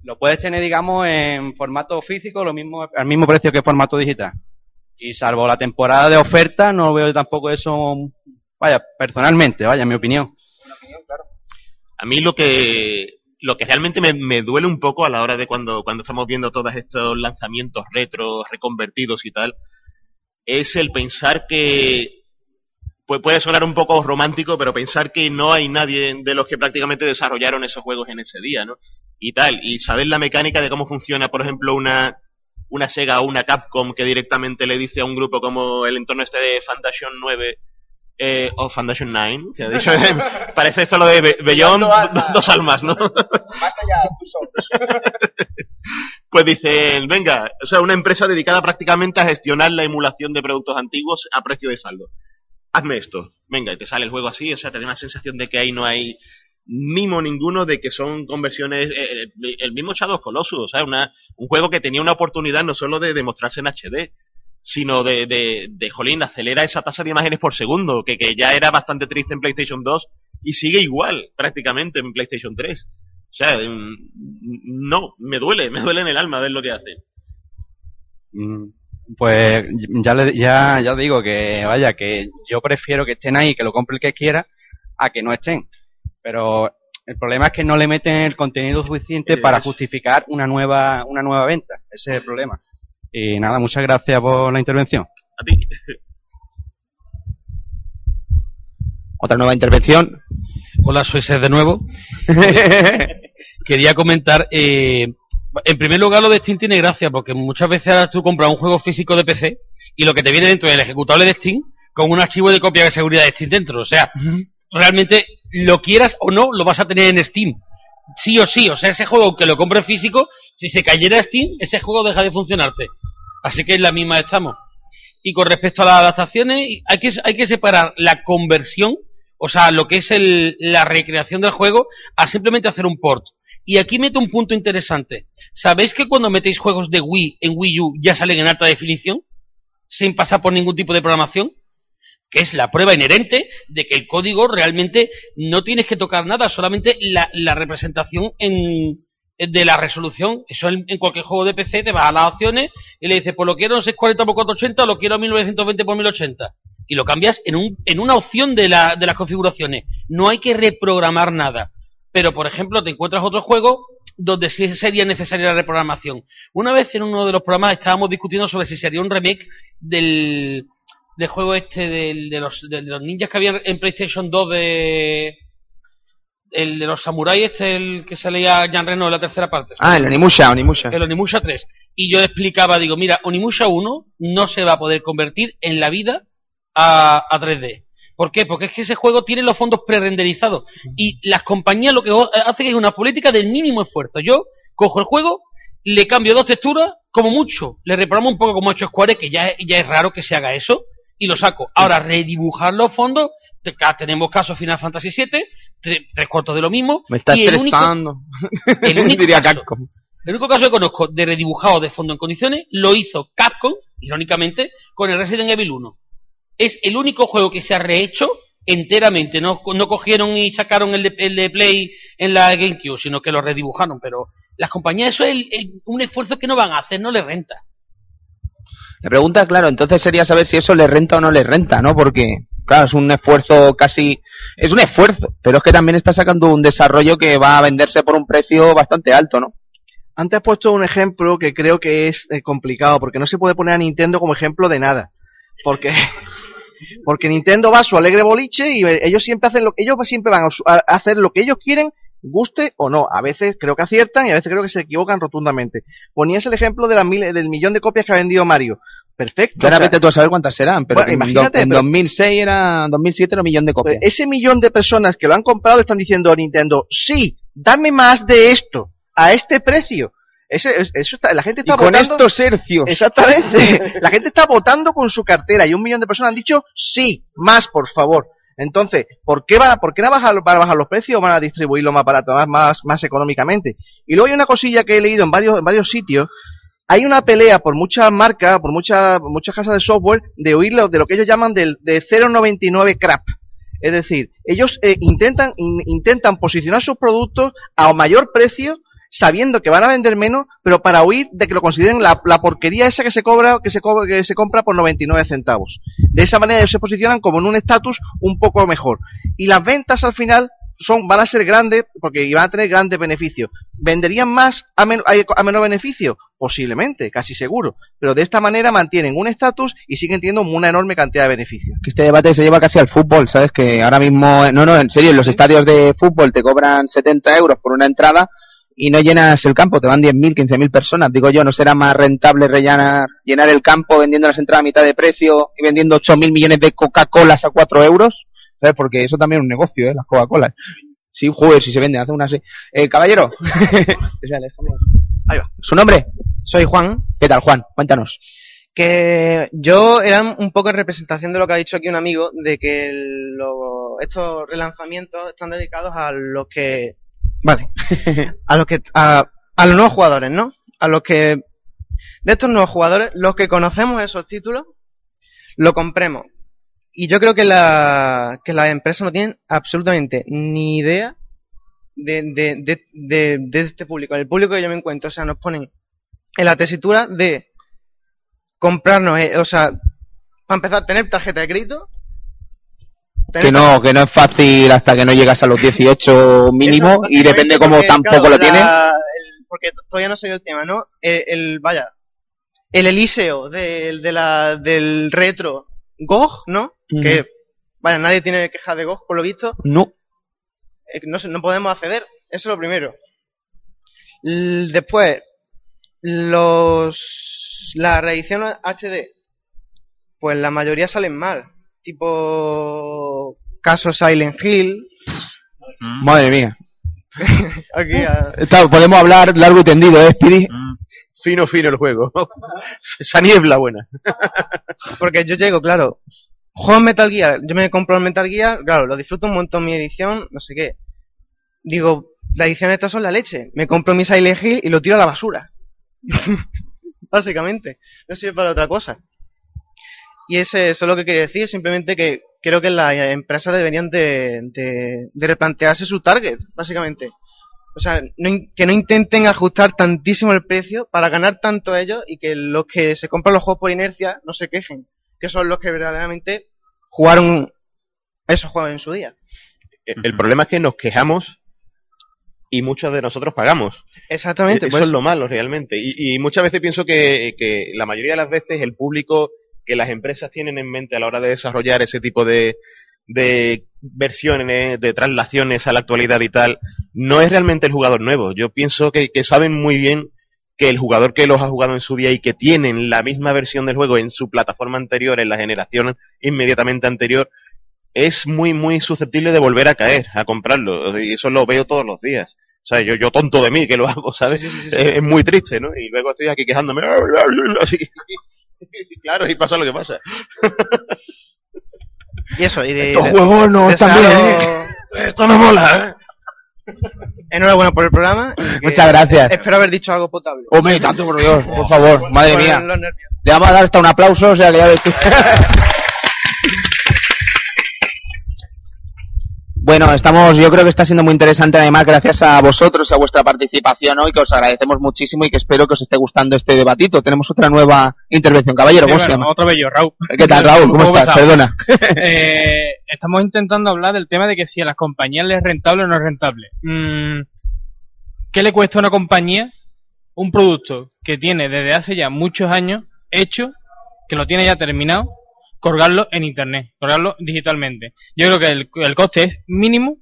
Lo puedes tener, digamos, en formato físico, lo mismo, al mismo precio que formato digital. Y salvo la temporada de oferta, no veo tampoco eso, vaya, personalmente, vaya, mi opinión. A mí lo que lo que realmente me, me duele un poco a la hora de cuando, cuando estamos viendo todos estos lanzamientos retro, reconvertidos y tal, es el pensar que pues puede sonar un poco romántico, pero pensar que no hay nadie de los que prácticamente desarrollaron esos juegos en ese día, ¿no? Y tal, y saber la mecánica de cómo funciona, por ejemplo, una, una Sega o una Capcom que directamente le dice a un grupo como el entorno este de Foundation 9 eh, o Foundation 9, que ha dicho, *laughs* parece esto lo de Be- Beyond, do- dos almas, ¿no? Más allá, tú solo. *laughs* Pues dicen, venga, o sea, una empresa dedicada prácticamente a gestionar la emulación de productos antiguos a precio de saldo. Hazme esto, venga, y te sale el juego así, o sea, te da una sensación de que ahí no hay mimo ninguno de que son conversiones, eh, eh, el mismo Shadow Colossus, o sea, una, un juego que tenía una oportunidad no solo de demostrarse en HD, sino de, de, de jolín, acelera esa tasa de imágenes por segundo, que, que ya era bastante triste en PlayStation 2 y sigue igual prácticamente en PlayStation 3. O sea, mm, no, me duele, me duele en el alma ver lo que hacen. Mm, Pues ya, le- ya, ya digo que, vaya, que yo prefiero que estén ahí, que lo compre el que quiera, a que no estén. Pero el problema es que no le meten el contenido suficiente para justificar una nueva, una nueva venta. Ese es el problema. Y nada, muchas gracias por la intervención. A ti. Otra nueva intervención. Hola, soy Seth de nuevo. *laughs* Quería comentar, eh, en primer lugar lo de Steam tiene gracia, porque muchas veces ahora tú compras un juego físico de PC y lo que te viene dentro es el ejecutable de Steam con un archivo de copia de seguridad de Steam dentro. O sea, realmente lo quieras o no, lo vas a tener en Steam. Sí o sí, o sea, ese juego, aunque lo compres físico, si se cayera Steam, ese juego deja de funcionarte. Así que en la misma estamos. Y con respecto a las adaptaciones, hay que, hay que separar la conversión, o sea, lo que es el, la recreación del juego, a simplemente hacer un port. Y aquí meto un punto interesante. ¿Sabéis que cuando metéis juegos de Wii en Wii U ya salen en alta definición? Sin pasar por ningún tipo de programación. Que es la prueba inherente de que el código realmente no tienes que tocar nada, solamente la, la representación en, de la resolución. Eso en, en cualquier juego de PC te vas a las opciones y le dices, pues lo quiero en 640 x 480 o lo quiero a 1920 x 1080. y lo cambias en, un, en una opción de, la, de las configuraciones. No hay que reprogramar nada. Pero, por ejemplo, te encuentras otro juego donde sí sería necesaria la reprogramación. Una vez en uno de los programas estábamos discutiendo sobre si sería un remake del, del juego este del- de, los, de los ninjas que había en PlayStation 2 de... El de los samuráis este, el que salía Jan Reno en la tercera parte. Ah, el Onimusha, Onimusha. El Onimusha 3. Y yo le explicaba, digo, mira, Onimusha 1 no se va a poder convertir en la vida a, a 3D. ¿Por qué? Porque es que ese juego tiene los fondos prerenderizados. Y las compañías lo que hacen es una política del mínimo esfuerzo. Yo cojo el juego, le cambio dos texturas, como mucho. Le reprogramo un poco como ha hecho Square, que ya, es- ya es raro que se haga eso, y lo saco. Ahora, redibujar los fondos, tenemos casos Final Fantasy VII, tre- tres cuartos de lo mismo. Me está y el único- estresando. *laughs* el *laughs* único Diría caso- Capcom. el único caso que conozco de redibujado de fondo en condiciones lo hizo Capcom, irónicamente, con el Resident Evil 1. Es el único juego que se ha rehecho enteramente. No, no cogieron y sacaron el de, el de Play en la GameCube, sino que lo redibujaron. Pero las compañías, eso es el- el- un esfuerzo que no van a hacer, no les renta. La pregunta, claro, entonces sería saber si eso le renta o no le renta, ¿no? Porque, claro, es un esfuerzo casi... Es un esfuerzo, pero es que también está sacando un desarrollo que va a venderse por un precio bastante alto, ¿no? Antes has puesto un ejemplo que creo que es eh, complicado, porque no se puede poner a Nintendo como ejemplo de nada. Porque, porque Nintendo va a su alegre boliche y ellos siempre hacen lo ellos siempre van a hacer lo que ellos quieren, guste o no. A veces creo que aciertan y a veces creo que se equivocan rotundamente. Ponías el ejemplo de las mil- del millón de copias que ha vendido Mario. Perfecto. Ahora vete tú a saber cuántas serán, pero Bueno, en, imagínate, en pero- 2006 era... 2007 era un millón de copias. Pues ese millón de personas que lo han comprado están diciendo a Nintendo, sí, dame más de esto, a este precio. Ese, es- eso está, la gente está Y con votando. estos hercios. Exactamente. *laughs* la gente está votando con su cartera y un millón de personas han dicho sí, más por favor. Entonces, ¿por qué van a, por qué van a bajar, van a bajar los precios o van a distribuirlo más barato, más, más, más económicamente? Y luego hay una cosilla que he leído en varios, en varios sitios. Hay una pelea por muchas marcas, por muchas, muchas casas de software, de oír lo- de lo que ellos llaman del, de 0.99 crap. Es decir, ellos eh, intentan, in- intentan posicionar sus productos a mayor precio, sabiendo que van a vender menos, pero para huir de que lo consideren la, la porquería esa que se cobra, que se cobra, que se compra por 99 centavos. De esa manera ellos se posicionan como en un estatus un poco mejor. Y las ventas al final son, van a ser grandes porque van a tener grandes beneficios. ¿Venderían más a, men- a- menor beneficio? Posiblemente, casi seguro. Pero de esta manera mantienen un estatus y siguen teniendo una enorme cantidad de beneficios. Que este debate se lleva casi al fútbol, ¿sabes? Que ahora mismo, no, no, en serio, en los estadios de fútbol te cobran 70 euros por una entrada y no llenas el campo, te van 10.000, 15.000 personas. Digo yo, ¿no será más rentable rellenar, llenar el campo vendiendo las entradas a mitad de precio y vendiendo 8.000 millones de Coca-Colas a 4 euros? ¿Sabes? Porque eso también es un negocio, ¿eh? Las Coca-Colas. Sí, joder, si se venden, hace una así. Eh, caballero. *laughs* Ahí va. ¿Su nombre? Soy Juan. ¿Qué tal, Juan? Cuéntanos. Que yo era un poco en representación de lo que ha dicho aquí un amigo, de que el- lo- estos relanzamientos están dedicados a los que, vale, *laughs* a los que, a, a los nuevos jugadores, ¿no? A los que, de estos nuevos jugadores, los que conocemos esos títulos, lo compremos. Y yo creo que la, que las empresas no tienen absolutamente ni idea de, de, de, de, de este público, el público que yo me encuentro. O sea, nos ponen en la tesitura de comprarnos, eh, o sea, para empezar, tener tarjeta de crédito. Que no, que no es fácil hasta que no llegas a los *laughs* 18 mínimo y depende cómo tampoco claro, lo tienes. la- porque todavía no sé el tema, ¿no? El, el- vaya, el Eliseo del, de la, del retro GOG, ¿no? Que, vaya, nadie tiene quejas de GOG, por lo visto. No. Eh, no, no podemos acceder. Eso es lo primero. L- después, los las reediciones HD, pues la mayoría salen mal. Tipo caso Silent Hill. Madre mía. *laughs* Aquí a- Está- podemos hablar largo y tendido, ¿eh, Speedy? Fino, fino el juego. *laughs* Esa niebla buena. *laughs* Porque yo llego, claro. Juego Metal Gear, yo me compro el Metal Gear, claro, lo disfruto un montón mi edición, no sé qué. Digo, las ediciones estas son la leche. Me compro mi Silent Hill y lo tiro a la basura. Básicamente. No sirve para otra cosa. Y ese, eso es lo que quería decir, simplemente que creo que las empresas deberían de, de, de replantearse su target, básicamente. O sea, no que no intenten ajustar tantísimo el precio para ganar tanto ellos y que los que se compran los juegos por inercia no se quejen, que son los que verdaderamente jugaron esos juegos en su día. El, el problema es que nos quejamos y muchos de nosotros pagamos. Exactamente, Eso pues. es lo malo realmente. Y, y muchas veces pienso que, que la mayoría de las veces el público que las empresas tienen en mente a la hora de desarrollar ese tipo de, de versiones, de traslaciones a la actualidad y tal, no es realmente el jugador nuevo. Yo pienso que, que saben muy bien que el jugador que los ha jugado en su día y que tienen la misma versión del juego en su plataforma anterior, en la generación inmediatamente anterior, es muy, muy susceptible de volver a caer, a comprarlo. Y eso lo veo todos los días. O sea, yo, yo tonto de mí que lo hago, ¿sabes? Es, es muy triste, ¿no? Y luego estoy aquí quejándome. *laughs* Así. *laughs* claro, y pasa lo que pasa. Y eso, y de. Estos juegos no están bien, Esto no mola, Enhorabuena por el programa. Muchas gracias. Espero haber dicho algo potable. Hombre, tanto por Dios, por favor, madre mía. Le vamos a dar hasta un aplauso, o sea que ya ves tú. *laughs* Bueno, estamos, yo creo que está siendo muy interesante además gracias a vosotros y a vuestra participación hoy, que os agradecemos muchísimo y que espero que os esté gustando este debatito. Tenemos otra nueva intervención. Caballero, Sí, ¿cómo se llama? Otro bello, Raúl. ¿Qué tal, Raúl? ¿Cómo estás? Perdona. *laughs* Eh, estamos intentando hablar del tema de que si a las compañías les es rentable o no es rentable. Mm, ¿Qué le cuesta a una compañía un producto que tiene desde hace ya muchos años hecho, que lo tiene ya terminado, colgarlo en internet, colgarlo digitalmente? Yo creo que el, el coste es mínimo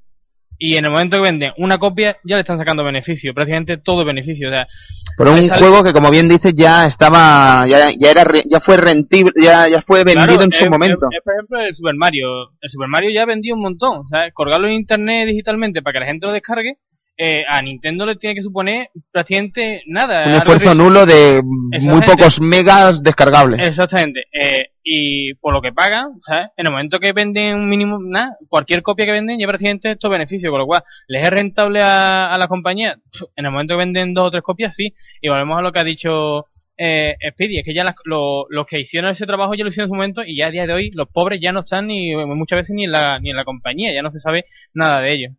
y en el momento que venden una copia ya le están sacando beneficio, prácticamente todo beneficio. O sea, Por un sale- juego que, como bien dices, ya estaba, ya, ya era, ya fue rentible, ya, ya fue vendido Claro, en su momento. es- es, por ejemplo, el Super Mario. El Super Mario ya vendió un montón. O sea, colgarlo en internet digitalmente para que la gente lo descargue, eh, a Nintendo le tiene que suponer prácticamente nada. un esfuerzo nulo de muy pocos megas descargables. Exactamente. Eh, y por lo que pagan, ¿sabes? En el momento que venden un mínimo, nada, cualquier copia que venden ya prácticamente estos beneficios, con lo cual, ¿les es rentable a, a la compañía? En el momento que venden dos o tres copias, sí. Y volvemos a lo que ha dicho eh, Speedy, es que ya las- lo- los que hicieron ese trabajo ya lo hicieron en su momento y ya a día de hoy los pobres ya no están ni muchas veces ni en la, ni en la compañía, ya no se sabe nada de ellos.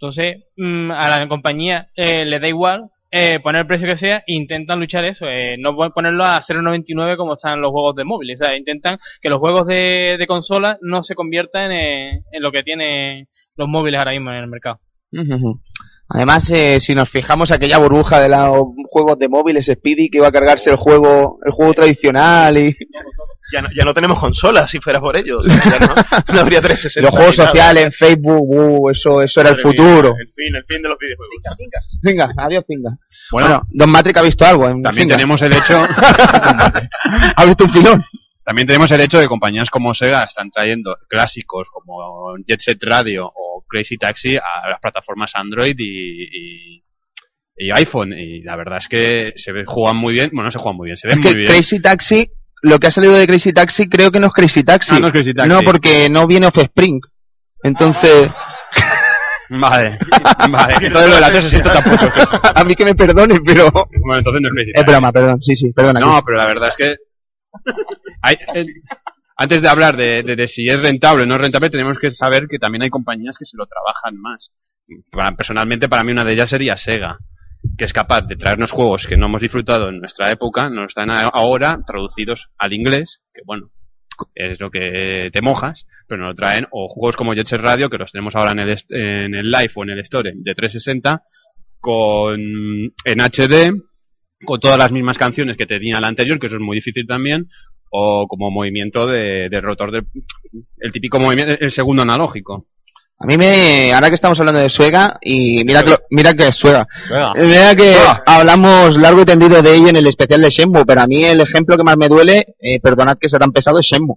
Entonces, mm, a la compañía eh, le da igual eh, poner el precio que sea e intentan luchar eso, eh, no pon- ponerlo a 0.99 como están los juegos de móviles, o sea, intentan que los juegos de, de consola no se conviertan en, en lo que tienen los móviles ahora mismo en el mercado. Además, eh, si nos fijamos aquella burbuja de los juegos de móviles Speedy que iba a cargarse el juego, el juego tradicional y Ya no, ya no tenemos consolas si fuera por ello. o sea, ya no, *laughs* no habría 360. los juegos sociales en Facebook, uh, eso, eso era el mía, futuro. el fin, el fin de los videojuegos. Venga, adiós, pinga. Bueno, Bueno, Don Matrix ha visto algo. en También Finga. tenemos el hecho, *laughs* ha visto un filón. también tenemos el hecho de que compañías como Sega están trayendo clásicos como Jet Set Radio o Crazy Taxi a las plataformas Android y, y, y iPhone. Y la verdad es que se juegan muy bien, bueno, no se juegan muy bien, se ven Es muy que bien. Crazy Taxi, lo que ha salido de Crazy Taxi creo que no es Crazy Taxi. Ah, no es Crazy Taxi. No, porque no viene Offspring. Entonces, Vale, *laughs* vale, que todo lo del 360 tampoco *laughs* es Crazy a mí que me perdone, pero... Bueno, entonces no es Crazy Es Taxi. broma, perdón, sí, sí, perdona. No, pero la verdad es que hay- eh, antes de hablar de, de- de si es rentable o no es rentable, tenemos que saber que también hay compañías que se lo trabajan más. Para- personalmente, para mí una de ellas sería Sega, que es capaz de traernos juegos que no hemos disfrutado en nuestra época, nos están ahora traducidos al inglés, que bueno, es lo que te mojas, pero no lo traen, o juegos como Jet Set Radio, que los tenemos ahora en el, en el Live o en el Store de 360, con, en HD, con todas las mismas canciones que tenía la anterior, que eso es muy difícil también, o como movimiento de, de rotor, de, el típico movimiento, el segundo analógico. A mí me, ahora que estamos hablando de Suega, y mira que, lo- mira que es Suega. Suega. Eh, Mira que Suega. hablamos largo y tendido de ello en el especial de Shenmue, pero a mí el ejemplo que más me duele, eh, perdonad que sea tan pesado, es Shenmue.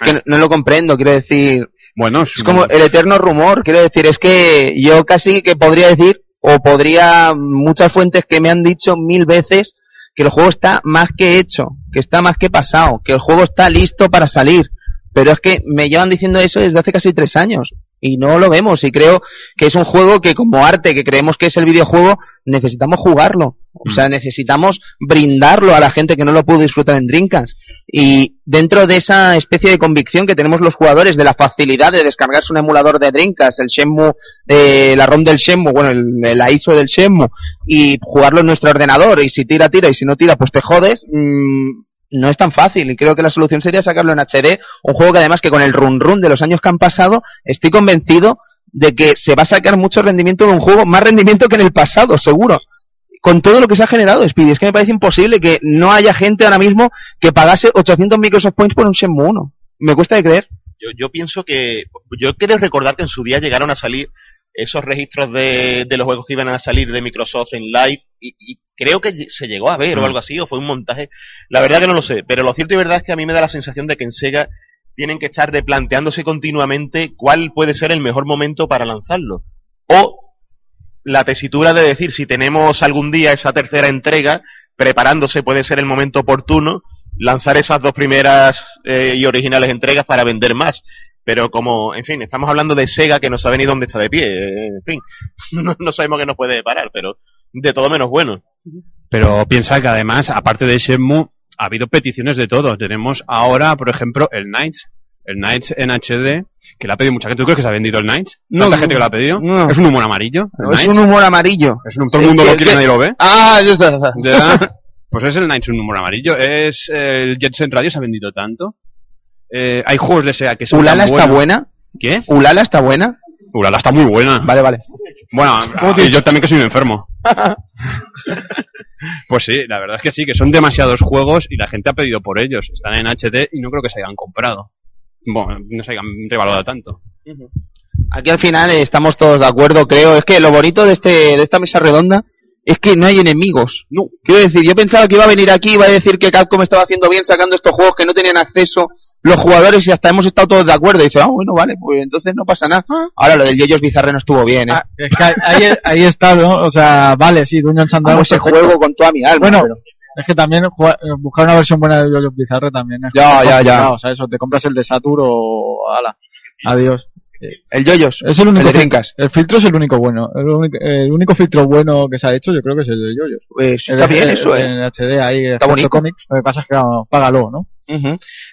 Es que no, no lo comprendo, quiero decir, Bueno, es como el eterno rumor, quiero decir, es que yo casi que podría decir, o podría, muchas fuentes que me han dicho mil veces que el juego está más que hecho, que está más que pasado, que el juego está listo para salir. Pero es que me llevan diciendo eso desde hace casi tres años. Y no lo vemos. Y creo que es un juego que como arte, que creemos que es el videojuego, necesitamos jugarlo. O sea, necesitamos brindarlo a la gente que no lo pudo disfrutar en Dreamcast. Y dentro de esa especie de convicción que tenemos los jugadores de la facilidad de descargarse un emulador de Dreamcast, el Shenmue, eh, la ROM del Shenmue, bueno, el, la ISO del Shenmue, y jugarlo en nuestro ordenador, y si tira, tira, y si no tira, pues te jodes, mm, no es tan fácil y creo que la solución sería sacarlo en HD, un juego que además que con el run run de los años que han pasado, estoy convencido de que se va a sacar mucho rendimiento de un juego, más rendimiento que en el pasado, seguro. Con todo lo que se ha generado, Speedy, es que me parece imposible que no haya gente ahora mismo que pagase 800 Microsoft Points por un Shenmue 1. Me cuesta de creer. Yo, yo pienso que. Yo quiero recordar que en su día llegaron a salir esos registros de, de los juegos que iban a salir de Microsoft en live y, y creo que se llegó a ver o Mm. algo así, o fue un montaje. La verdad que no lo sé, pero lo cierto y verdad es que a mí me da la sensación de que en Sega tienen que estar replanteándose continuamente cuál puede ser el mejor momento para lanzarlo. O la tesitura de decir, si tenemos algún día esa tercera entrega, preparándose puede ser el momento oportuno, lanzar esas dos primeras eh, y originales entregas para vender más. Pero como, en fin, estamos hablando de Sega que no sabe ni dónde está de pie. eh, En fin, *laughs* no, no sabemos qué nos puede parar, pero de todo menos bueno. Pero piensa que además, aparte de Shenmue, ha habido peticiones de todo. Tenemos ahora, por ejemplo, el Knights. El Knights en HD, que le ha pedido mucha gente. ¿Tú crees que se ha vendido el Knights? No, ¿Tanta no, gente que lo ha pedido? no. ¿Es un humor amarillo? el es Knights? un humor amarillo. Es un, todo el mundo lo que- quiere, que- nadie lo ve. Ah. ¿Ya? *laughs* Pues es el Knights un humor amarillo. Es el Jetsen Radio se ha vendido tanto. Eh, hay juegos de SEA que son ¿Ulala tan está buena? ¿Qué? ¿Ulala está buena? Ulala está muy buena. Vale, vale. Bueno, yo también que soy un enfermo. *laughs* Pues sí, la verdad es que sí, que son demasiados juegos y la gente ha pedido por ellos. Están en HD y no creo que se hayan comprado. Bueno, no se hayan revalorado tanto. Aquí al final estamos todos de acuerdo, creo. Es que lo bonito de este de esta mesa redonda es que no hay enemigos. No. Quiero decir, yo pensaba que iba a venir aquí y iba a decir que Capcom estaba haciendo bien sacando estos juegos que no tenían acceso los jugadores y hasta hemos estado todos de acuerdo. Y dice, ah, bueno, vale, pues entonces no pasa nada. Ahora lo del Yoyos Bizarre no estuvo bien, ¿eh? Ah, es que ahí, ahí está, ¿no? O sea, vale, sí, Dungeons and Dragons. ese juego con toda mi alma. Bueno, pero- es que también eh, buscar una versión buena de Yoyo Bizarre también es Ya, ya, ya. O sea, eso, te compras el de Satur o... ala, adiós. El Yoyos. Es el único el de fil- Dreamcast. El filtro es el único bueno. El único, el único filtro bueno que se ha hecho yo creo que es el de Yoyos. Pues El- está bien eso, ¿eh? En HD ahí, Está bonito. cómic. Lo que pasa es que vamos, págalo, ¿no?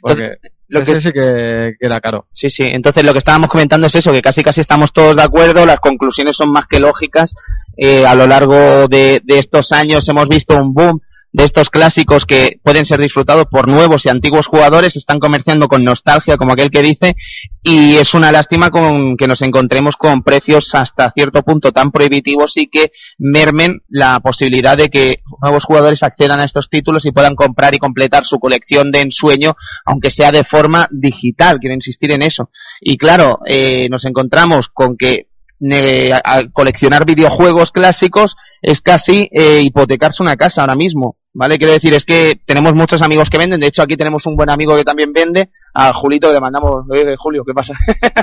Porque lo ese que- sí que, que era caro. Sí, sí. Entonces lo que estábamos comentando es eso, que casi casi estamos todos de acuerdo, las conclusiones son más que lógicas. Eh, a lo largo de, de estos años hemos visto un boom de estos clásicos que pueden ser disfrutados por nuevos y antiguos jugadores, están comerciando con nostalgia, como aquel que dice, y es una lástima con que nos encontremos con precios hasta cierto punto tan prohibitivos y que mermen la posibilidad de que nuevos jugadores accedan a estos títulos y puedan comprar y completar su colección de ensueño, aunque sea de forma digital, quiero insistir en eso. Y claro, eh, nos encontramos con que eh, coleccionar videojuegos clásicos es casi eh, hipotecarse una casa ahora mismo. ¿Vale? Quiero decir, es que tenemos muchos amigos que venden. De hecho, aquí tenemos un buen amigo que también vende. A Julito le mandamos. Eh, Julio, ¿qué pasa?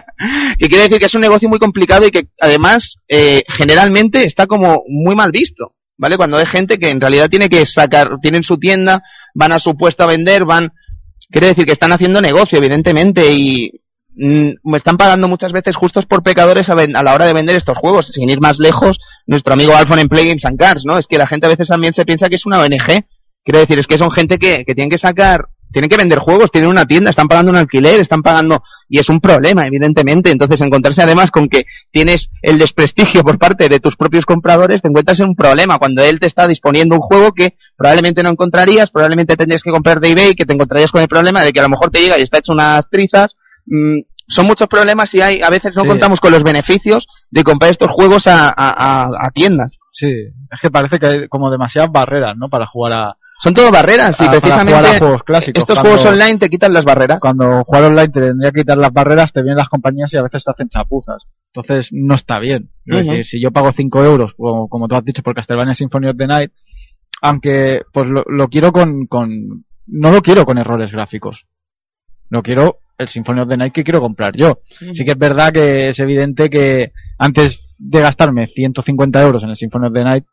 *laughs* que quiere decir que es un negocio muy complicado y que además eh, generalmente está como muy mal visto. ¿Vale? Cuando hay gente que en realidad tiene que sacar, tienen su tienda, van a su puesto a vender, van. Quiere decir que están haciendo negocio, evidentemente, y me están pagando muchas veces justos por pecadores a, a la hora de vender estos juegos. Sin ir más lejos, nuestro amigo Alfon en Play Games and Cars, ¿no? Es que la gente a veces también se piensa que es una ONG. Quiero decir, es que son gente que, que tienen que sacar, tienen que vender juegos, tienen una tienda, están pagando un alquiler, están pagando, y es un problema, evidentemente. Entonces, encontrarse además con que tienes el desprestigio por parte de tus propios compradores, te encuentras en un problema cuando él te está disponiendo un juego que probablemente no encontrarías, probablemente tendrías que comprar de eBay, que te encontrarías con el problema de que a lo mejor te llega y está hecho unas trizas. Mm, son muchos problemas y hay, a veces no Sí. contamos con los beneficios de comprar estos juegos a, a- a- a tiendas. Sí, es que parece que hay como demasiadas barreras, ¿no? Para jugar a... Son todo barreras y precisamente jugar a juegos clásicos. estos Cuando- juegos online te quitan las barreras. Cuando jugar online te tendría que quitar las barreras, te vienen las compañías y a veces te hacen chapuzas. Entonces no está bien. Es decir, si yo pago 5 euros, como, como tú has dicho, por Castlevania Symphony of the Night, aunque pues lo, lo quiero con, con... No lo quiero con errores gráficos. Lo quiero el Symphony of the Night que quiero comprar yo. Sí que es verdad que es evidente que antes de gastarme 150 euros en el Symphony of the Night,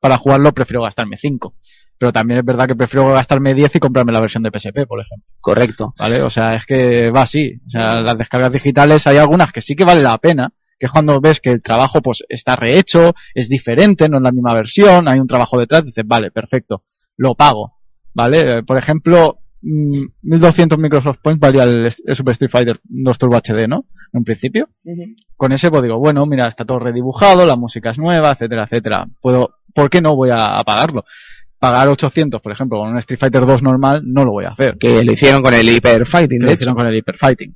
para jugarlo prefiero gastarme 5. Pero también es verdad que prefiero gastarme 10 y comprarme la versión de PSP, por ejemplo. Correcto. ¿Vale? O sea, es que va así. O sea, las descargas digitales hay algunas que sí que vale la pena, que es cuando ves que el trabajo pues está rehecho, es diferente, no es la misma versión, hay un trabajo detrás, dices, vale, perfecto, lo pago. ¿Vale? Eh, Por ejemplo, 1200 Microsoft Points valía el, el Super Street Fighter 2 Turbo HD, ¿no? En un principio. Con ese pues digo, bueno, mira, está todo redibujado, la música es nueva, etcétera, etcétera. Puedo, ¿por qué no voy a, a pagarlo? pagar 800, por ejemplo, con un Street Fighter 2 normal, no lo voy a hacer. Que lo hicieron con el Hyper Fighting, lo hicieron con el Hyper Fighting.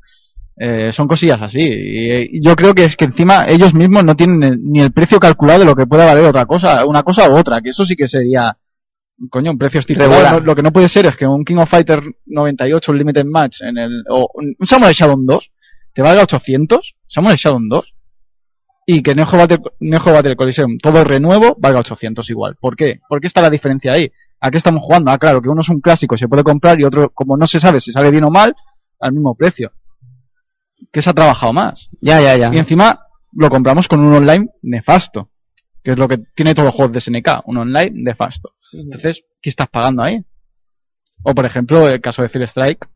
Eh, son cosillas así. Y, yo creo que es que encima ellos mismos no tienen el- ni el precio calculado de lo que pueda valer otra cosa, una cosa u otra, que eso sí que sería, coño, un precio estipulado. No- Lo que no puede ser es que un King of Fighter 98, un Limited Match, en el, o un Samurai Shadow 2, te valga 800, Samurai Shadow 2, y que Neo Battle, Neo Battle Coliseum, todo renuevo, valga 800 igual. ¿Por qué? ¿Por qué está la diferencia ahí? ¿A qué estamos jugando? Ah, claro, que uno es un clásico, se puede comprar, y otro, como no se sabe si sale bien o mal, al mismo precio. Que se ha trabajado más. Ya, ya, ya. Y encima lo compramos con un online nefasto. Que es lo que tiene todos los juegos de SNK, un online nefasto. Entonces, ¿qué estás pagando ahí? O por ejemplo, el caso de Phil Strike,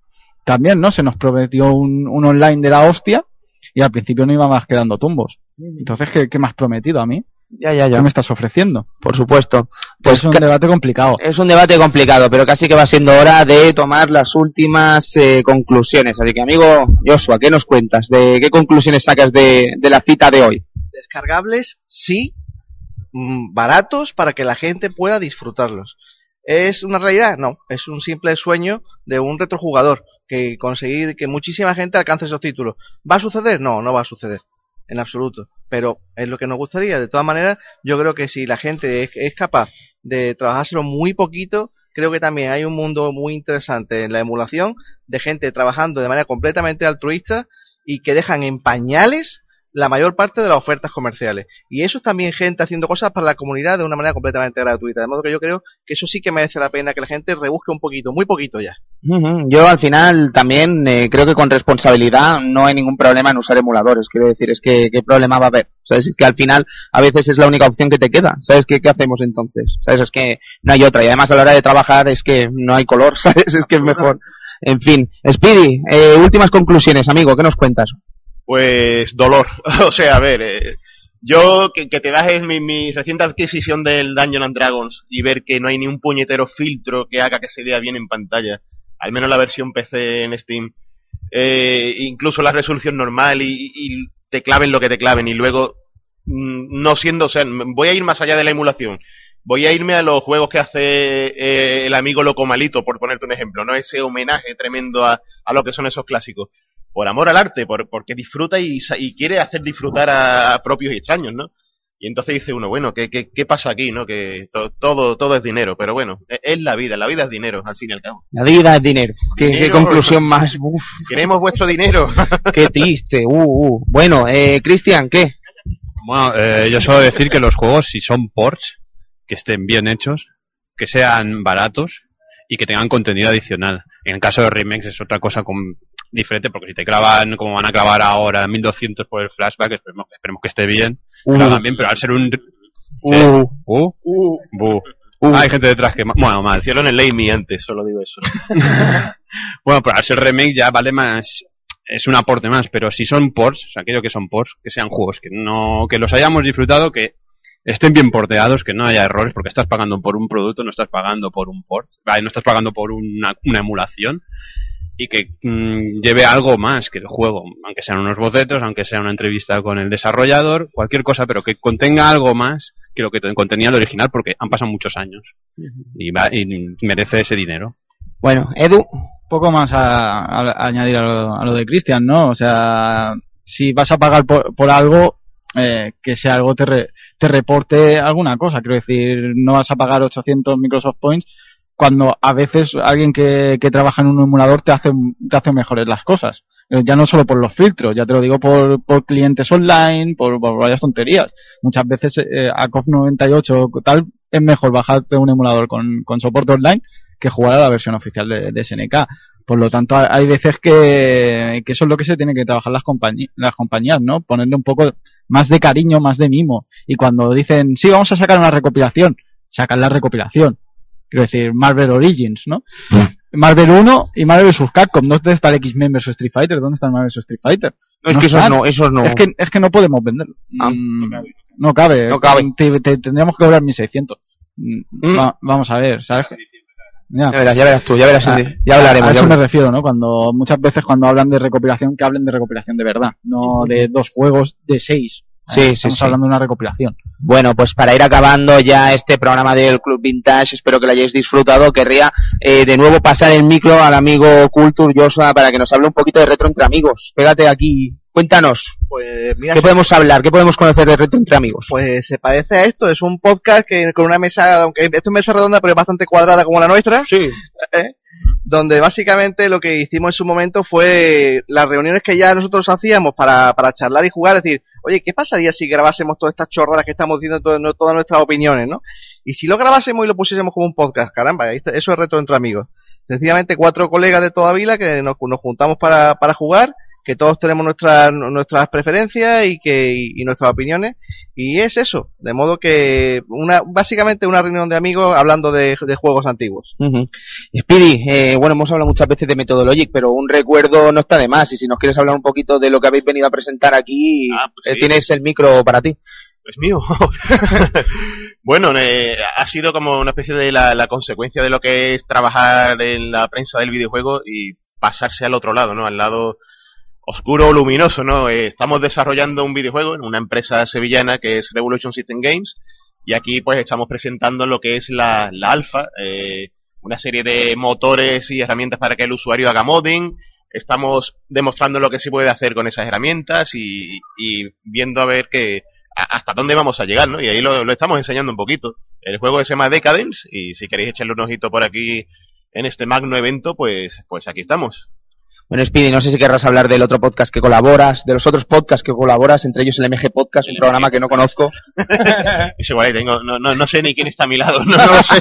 también, ¿no? Se nos prometió un, un online de la hostia y al principio no iba más quedando tumbos. Entonces, ¿qué, qué me has prometido a mí? Ya, ya, ya. ¿Qué me estás ofreciendo? Por supuesto. Pues es un debate complicado. Es un debate complicado, pero casi que va siendo hora de tomar las últimas eh, conclusiones. Así que, amigo Joshua, ¿qué nos cuentas? ¿De qué conclusiones sacas de, de la cita de hoy? Descargables, sí, baratos para que la gente pueda disfrutarlos. ¿Es una realidad? No, es un simple sueño de un retrojugador que conseguir que muchísima gente alcance esos títulos. ¿Va a suceder? No, no va a suceder, en absoluto. Pero es lo que nos gustaría. De todas maneras, yo creo que si la gente es, es capaz de trabajárselo muy poquito, creo que también hay un mundo muy interesante en la emulación de gente trabajando de manera completamente altruista y que dejan en pañales la mayor parte de las ofertas comerciales. Y eso es también gente haciendo cosas para la comunidad de una manera completamente gratuita. De modo que yo creo que eso sí que merece la pena que la gente rebusque un poquito, muy poquito ya. Yo al final también eh, creo que con responsabilidad no hay ningún problema en usar emuladores. Quiero decir, es que qué problema va a haber. ¿Sabes? Es que al final a veces es la única opción que te queda. ¿Sabes qué, qué hacemos entonces? ¿Sabes? Es que no hay otra. Y además a la hora de trabajar es que no hay color. *laughs* ¿Sabes? Es que es mejor. En fin. Speedy, eh, últimas conclusiones, amigo. ¿Qué nos cuentas? Pues dolor. *laughs* o sea, a ver, eh, yo que, que te bajes mi, mi reciente adquisición del Dungeon and Dragons y ver que no hay ni un puñetero filtro que haga que se vea bien en pantalla, al menos la versión PC en Steam, eh, incluso la resolución normal y, te claven lo que te claven y luego mm, no siendo, o sea, voy a ir más allá de la emulación. Voy a irme a los juegos que hace eh, el amigo Loco Malito, por ponerte un ejemplo, ¿no? Ese homenaje tremendo a, a lo que son esos clásicos por amor al arte, por, porque disfruta y, sa- y quiere hacer disfrutar a, a propios y extraños, ¿no? Y entonces dice uno, bueno, ¿qué, qué, qué pasa aquí, no? Que to- todo, todo es dinero, pero bueno, e- es, la vida, la vida es dinero, al fin y al cabo. La vida es dinero. ¿Qué, conclusión más? Uf, Queremos vuestro dinero. *laughs* qué triste. Uh, uh. Bueno, eh, Cristian, ¿qué? Bueno, eh, yo suelo decir que los juegos, si son ports, que estén bien hechos, que sean baratos y que tengan contenido adicional. En el caso de remakes es otra cosa con- diferente, porque si te clavan como van a clavar ahora 1200 por el flashback, esperemos, esperemos que esté bien, Uh. bien, pero al ser un... Uh. ¿Sí? Uh. Bu. Ah, hay gente detrás que... Bueno, mal. Hicieron el Amy antes, solo digo eso. *laughs* Bueno, pero al ser remake ya vale más, es un aporte más, pero si son ports, o sea, aquello que son ports, que sean juegos que no, que los hayamos disfrutado, que estén bien porteados, que no haya errores, porque estás pagando por un producto, no estás pagando por un port, vale, no estás pagando por una, una emulación, y que mm, lleve algo más que el juego, aunque sean unos bocetos, aunque sea una entrevista con el desarrollador, cualquier cosa, pero que contenga algo más que lo que contenía el original, porque han pasado muchos años, y, va, y merece ese dinero. Bueno, Edu. Poco más a, a- a añadir a lo, a lo de Cristian, ¿no? O sea, si vas a pagar por, por algo, eh, que sea algo te, re- te reporte alguna cosa. Quiero decir, no vas a pagar 800 Microsoft Points cuando a veces alguien que, que trabaja en un emulador te hace, te hace mejores las cosas. Eh, Ya no solo por los filtros, ya te lo digo por, por clientes online, por, por varias tonterías. Muchas veces eh, a COF 98 o tal es mejor bajarte un emulador con, con soporte online que jugar a la versión oficial de, de SNK. Por lo tanto, hay- veces que, que eso es lo que se tiene que trabajar las, compañí- las compañías, ¿no? Ponerle un poco más de cariño, más de mimo. Y cuando dicen, sí, vamos a sacar una recopilación, sacan la recopilación. Quiero decir, Marvel Origins, ¿no? Marvel 1 y Marvel vs. Capcom. ¿Dónde está el X-Men vs. Street Fighter? ¿Dónde está el Marvel vs. Street Fighter? No, es que esos no, esos no. Es que, es que no podemos venderlo. Mm, no cabe. No cabe. Te- te- tendríamos que cobrar 1600. Mm, va- vamos a ver, ¿sabes? Ya. Ya verás, ya verás tú, ya verás. Ah, ya hablaremos. A ya eso me refiero, ¿no? Cuando muchas veces cuando hablan de recopilación, que hablen de recopilación de verdad, no de dos juegos de seis. Sí, Eh, sí, Estamos sí. hablando de una recopilación. Bueno, pues para ir acabando ya este programa del Club Vintage, espero que lo hayáis disfrutado. Querría eh, de nuevo pasar el micro al amigo Culture Joshua para que nos hable un poquito de retro entre amigos. Pégate aquí, cuéntanos. Pues mira, ¿Qué se- podemos hablar? ¿Qué podemos conocer de retro entre amigos? Pues se parece a esto, es un podcast que con una mesa, aunque esto es mesa redonda, pero es bastante cuadrada como la nuestra. Sí. *laughs* ¿eh? Donde básicamente lo que hicimos en su momento fue las reuniones que ya nosotros hacíamos para, para charlar y jugar, decir, oye, ¿qué pasaría si grabásemos todas estas chorradas que estamos diciendo, todas nuestras opiniones, ¿no? Y si lo grabásemos y lo pusiésemos como un podcast, caramba, eso es retro entre amigos. Sencillamente cuatro colegas de toda vila que nos, nos juntamos para, para jugar, que todos tenemos nuestras, nuestras preferencias y que, y, y nuestras opiniones, y es eso, de modo que una, básicamente una reunión de amigos hablando de, de juegos antiguos. Ujú. Speedy, eh, bueno, hemos hablado muchas veces de Methodologic, pero un recuerdo no está de más. Y si nos quieres hablar un poquito de lo que habéis venido a presentar aquí, eh, sí. tienes el micro para ti. Es mío. *laughs* bueno, eh, ha sido como una especie de la, la consecuencia de lo que es trabajar en la prensa del videojuego y pasarse al otro lado, ¿no? Al lado oscuro o luminoso, ¿no? Eh, estamos desarrollando un videojuego en una empresa sevillana que es Revolution System Games y aquí pues estamos presentando lo que es la, alfa, eh, una serie de motores y herramientas para que el usuario haga modding. Estamos demostrando lo que se puede hacer con esas herramientas y, y viendo a ver que hasta dónde vamos a llegar, ¿no? Y ahí lo, lo estamos enseñando un poquito. El juego se llama Decadence y si queréis echarle un ojito por aquí en este magno evento, pues, pues aquí estamos. Bueno, Speedy, no sé si querrás hablar del otro podcast que colaboras, de los otros podcasts que colaboras, entre ellos el MG Podcast, un programa que no conozco. *laughs* Es igual, ahí tengo, no, no, no sé ni quién está a mi lado, no, no *laughs* lo sé.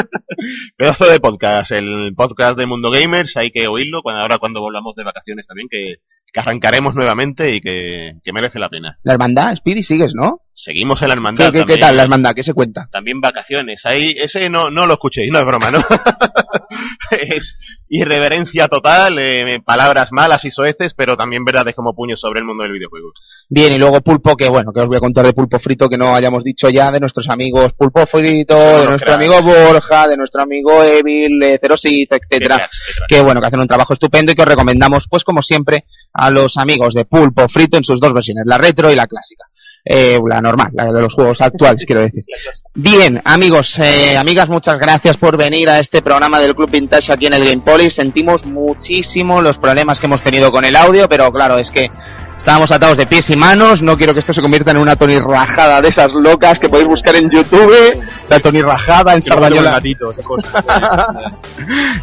*laughs* Pedazo de podcast, el podcast de Mundo Gamers, hay que oírlo cuando, ahora cuando volvamos de vacaciones también, que, que arrancaremos nuevamente y que, que merece la pena. La hermandad, Speedy, sigues, ¿no? Seguimos en la hermandad. ¿Qué, qué, qué también. tal la hermandad? ¿Qué se cuenta? También vacaciones. Ahí, ese no, no lo escuchéis, no es broma, ¿no? *laughs* es irreverencia total, eh, palabras malas y soeces, pero también verdades como puños sobre el mundo del videojuego. Bien, y luego Pulpo, que bueno, que os voy a contar de Pulpo Frito que no hayamos dicho ya, de nuestros amigos Pulpo Frito, de nuestro cracks. amigo Borja, de nuestro amigo Evil, eh, Zero Sith, etcétera, que bueno, que hacen un trabajo estupendo y que os recomendamos, pues como siempre, a los amigos de Pulpo Frito en sus dos versiones, la retro y la clásica. Eh, la normal, la de los juegos actuales, quiero decir. Bien, amigos, eh, amigas, muchas gracias por venir a este programa del Club Vintage aquí en el Game Polis. Sentimos muchísimo los problemas que hemos tenido con el audio, pero claro, es que estábamos atados de pies y manos. No quiero que esto se convierta en una Tony rajada de esas locas que podéis buscar en YouTube. La Tony rajada en Sardañola. *laughs*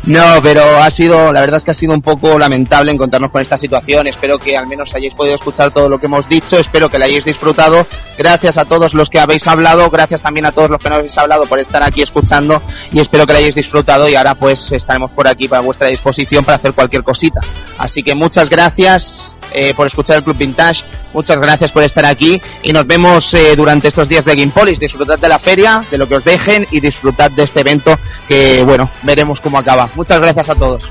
No, pero ha sido, la verdad es que ha sido un poco lamentable encontrarnos con esta situación. Espero que al menos hayáis podido escuchar todo lo que hemos dicho. Espero que la hayáis disfrutado. Gracias a todos los que habéis hablado. Gracias también a todos los que no habéis hablado por estar aquí escuchando. Y espero que la hayáis disfrutado. Y ahora pues estaremos por aquí para vuestra disposición para hacer cualquier cosita. Así que muchas gracias eh, por escuchar el Club Vintage. Muchas gracias por estar aquí. Y nos vemos eh, durante estos días de Gamepolis. Disfrutad de la feria, de lo que os dejen y disfrutad de este evento que, bueno, veremos cómo acaba. Muchas gracias a todos.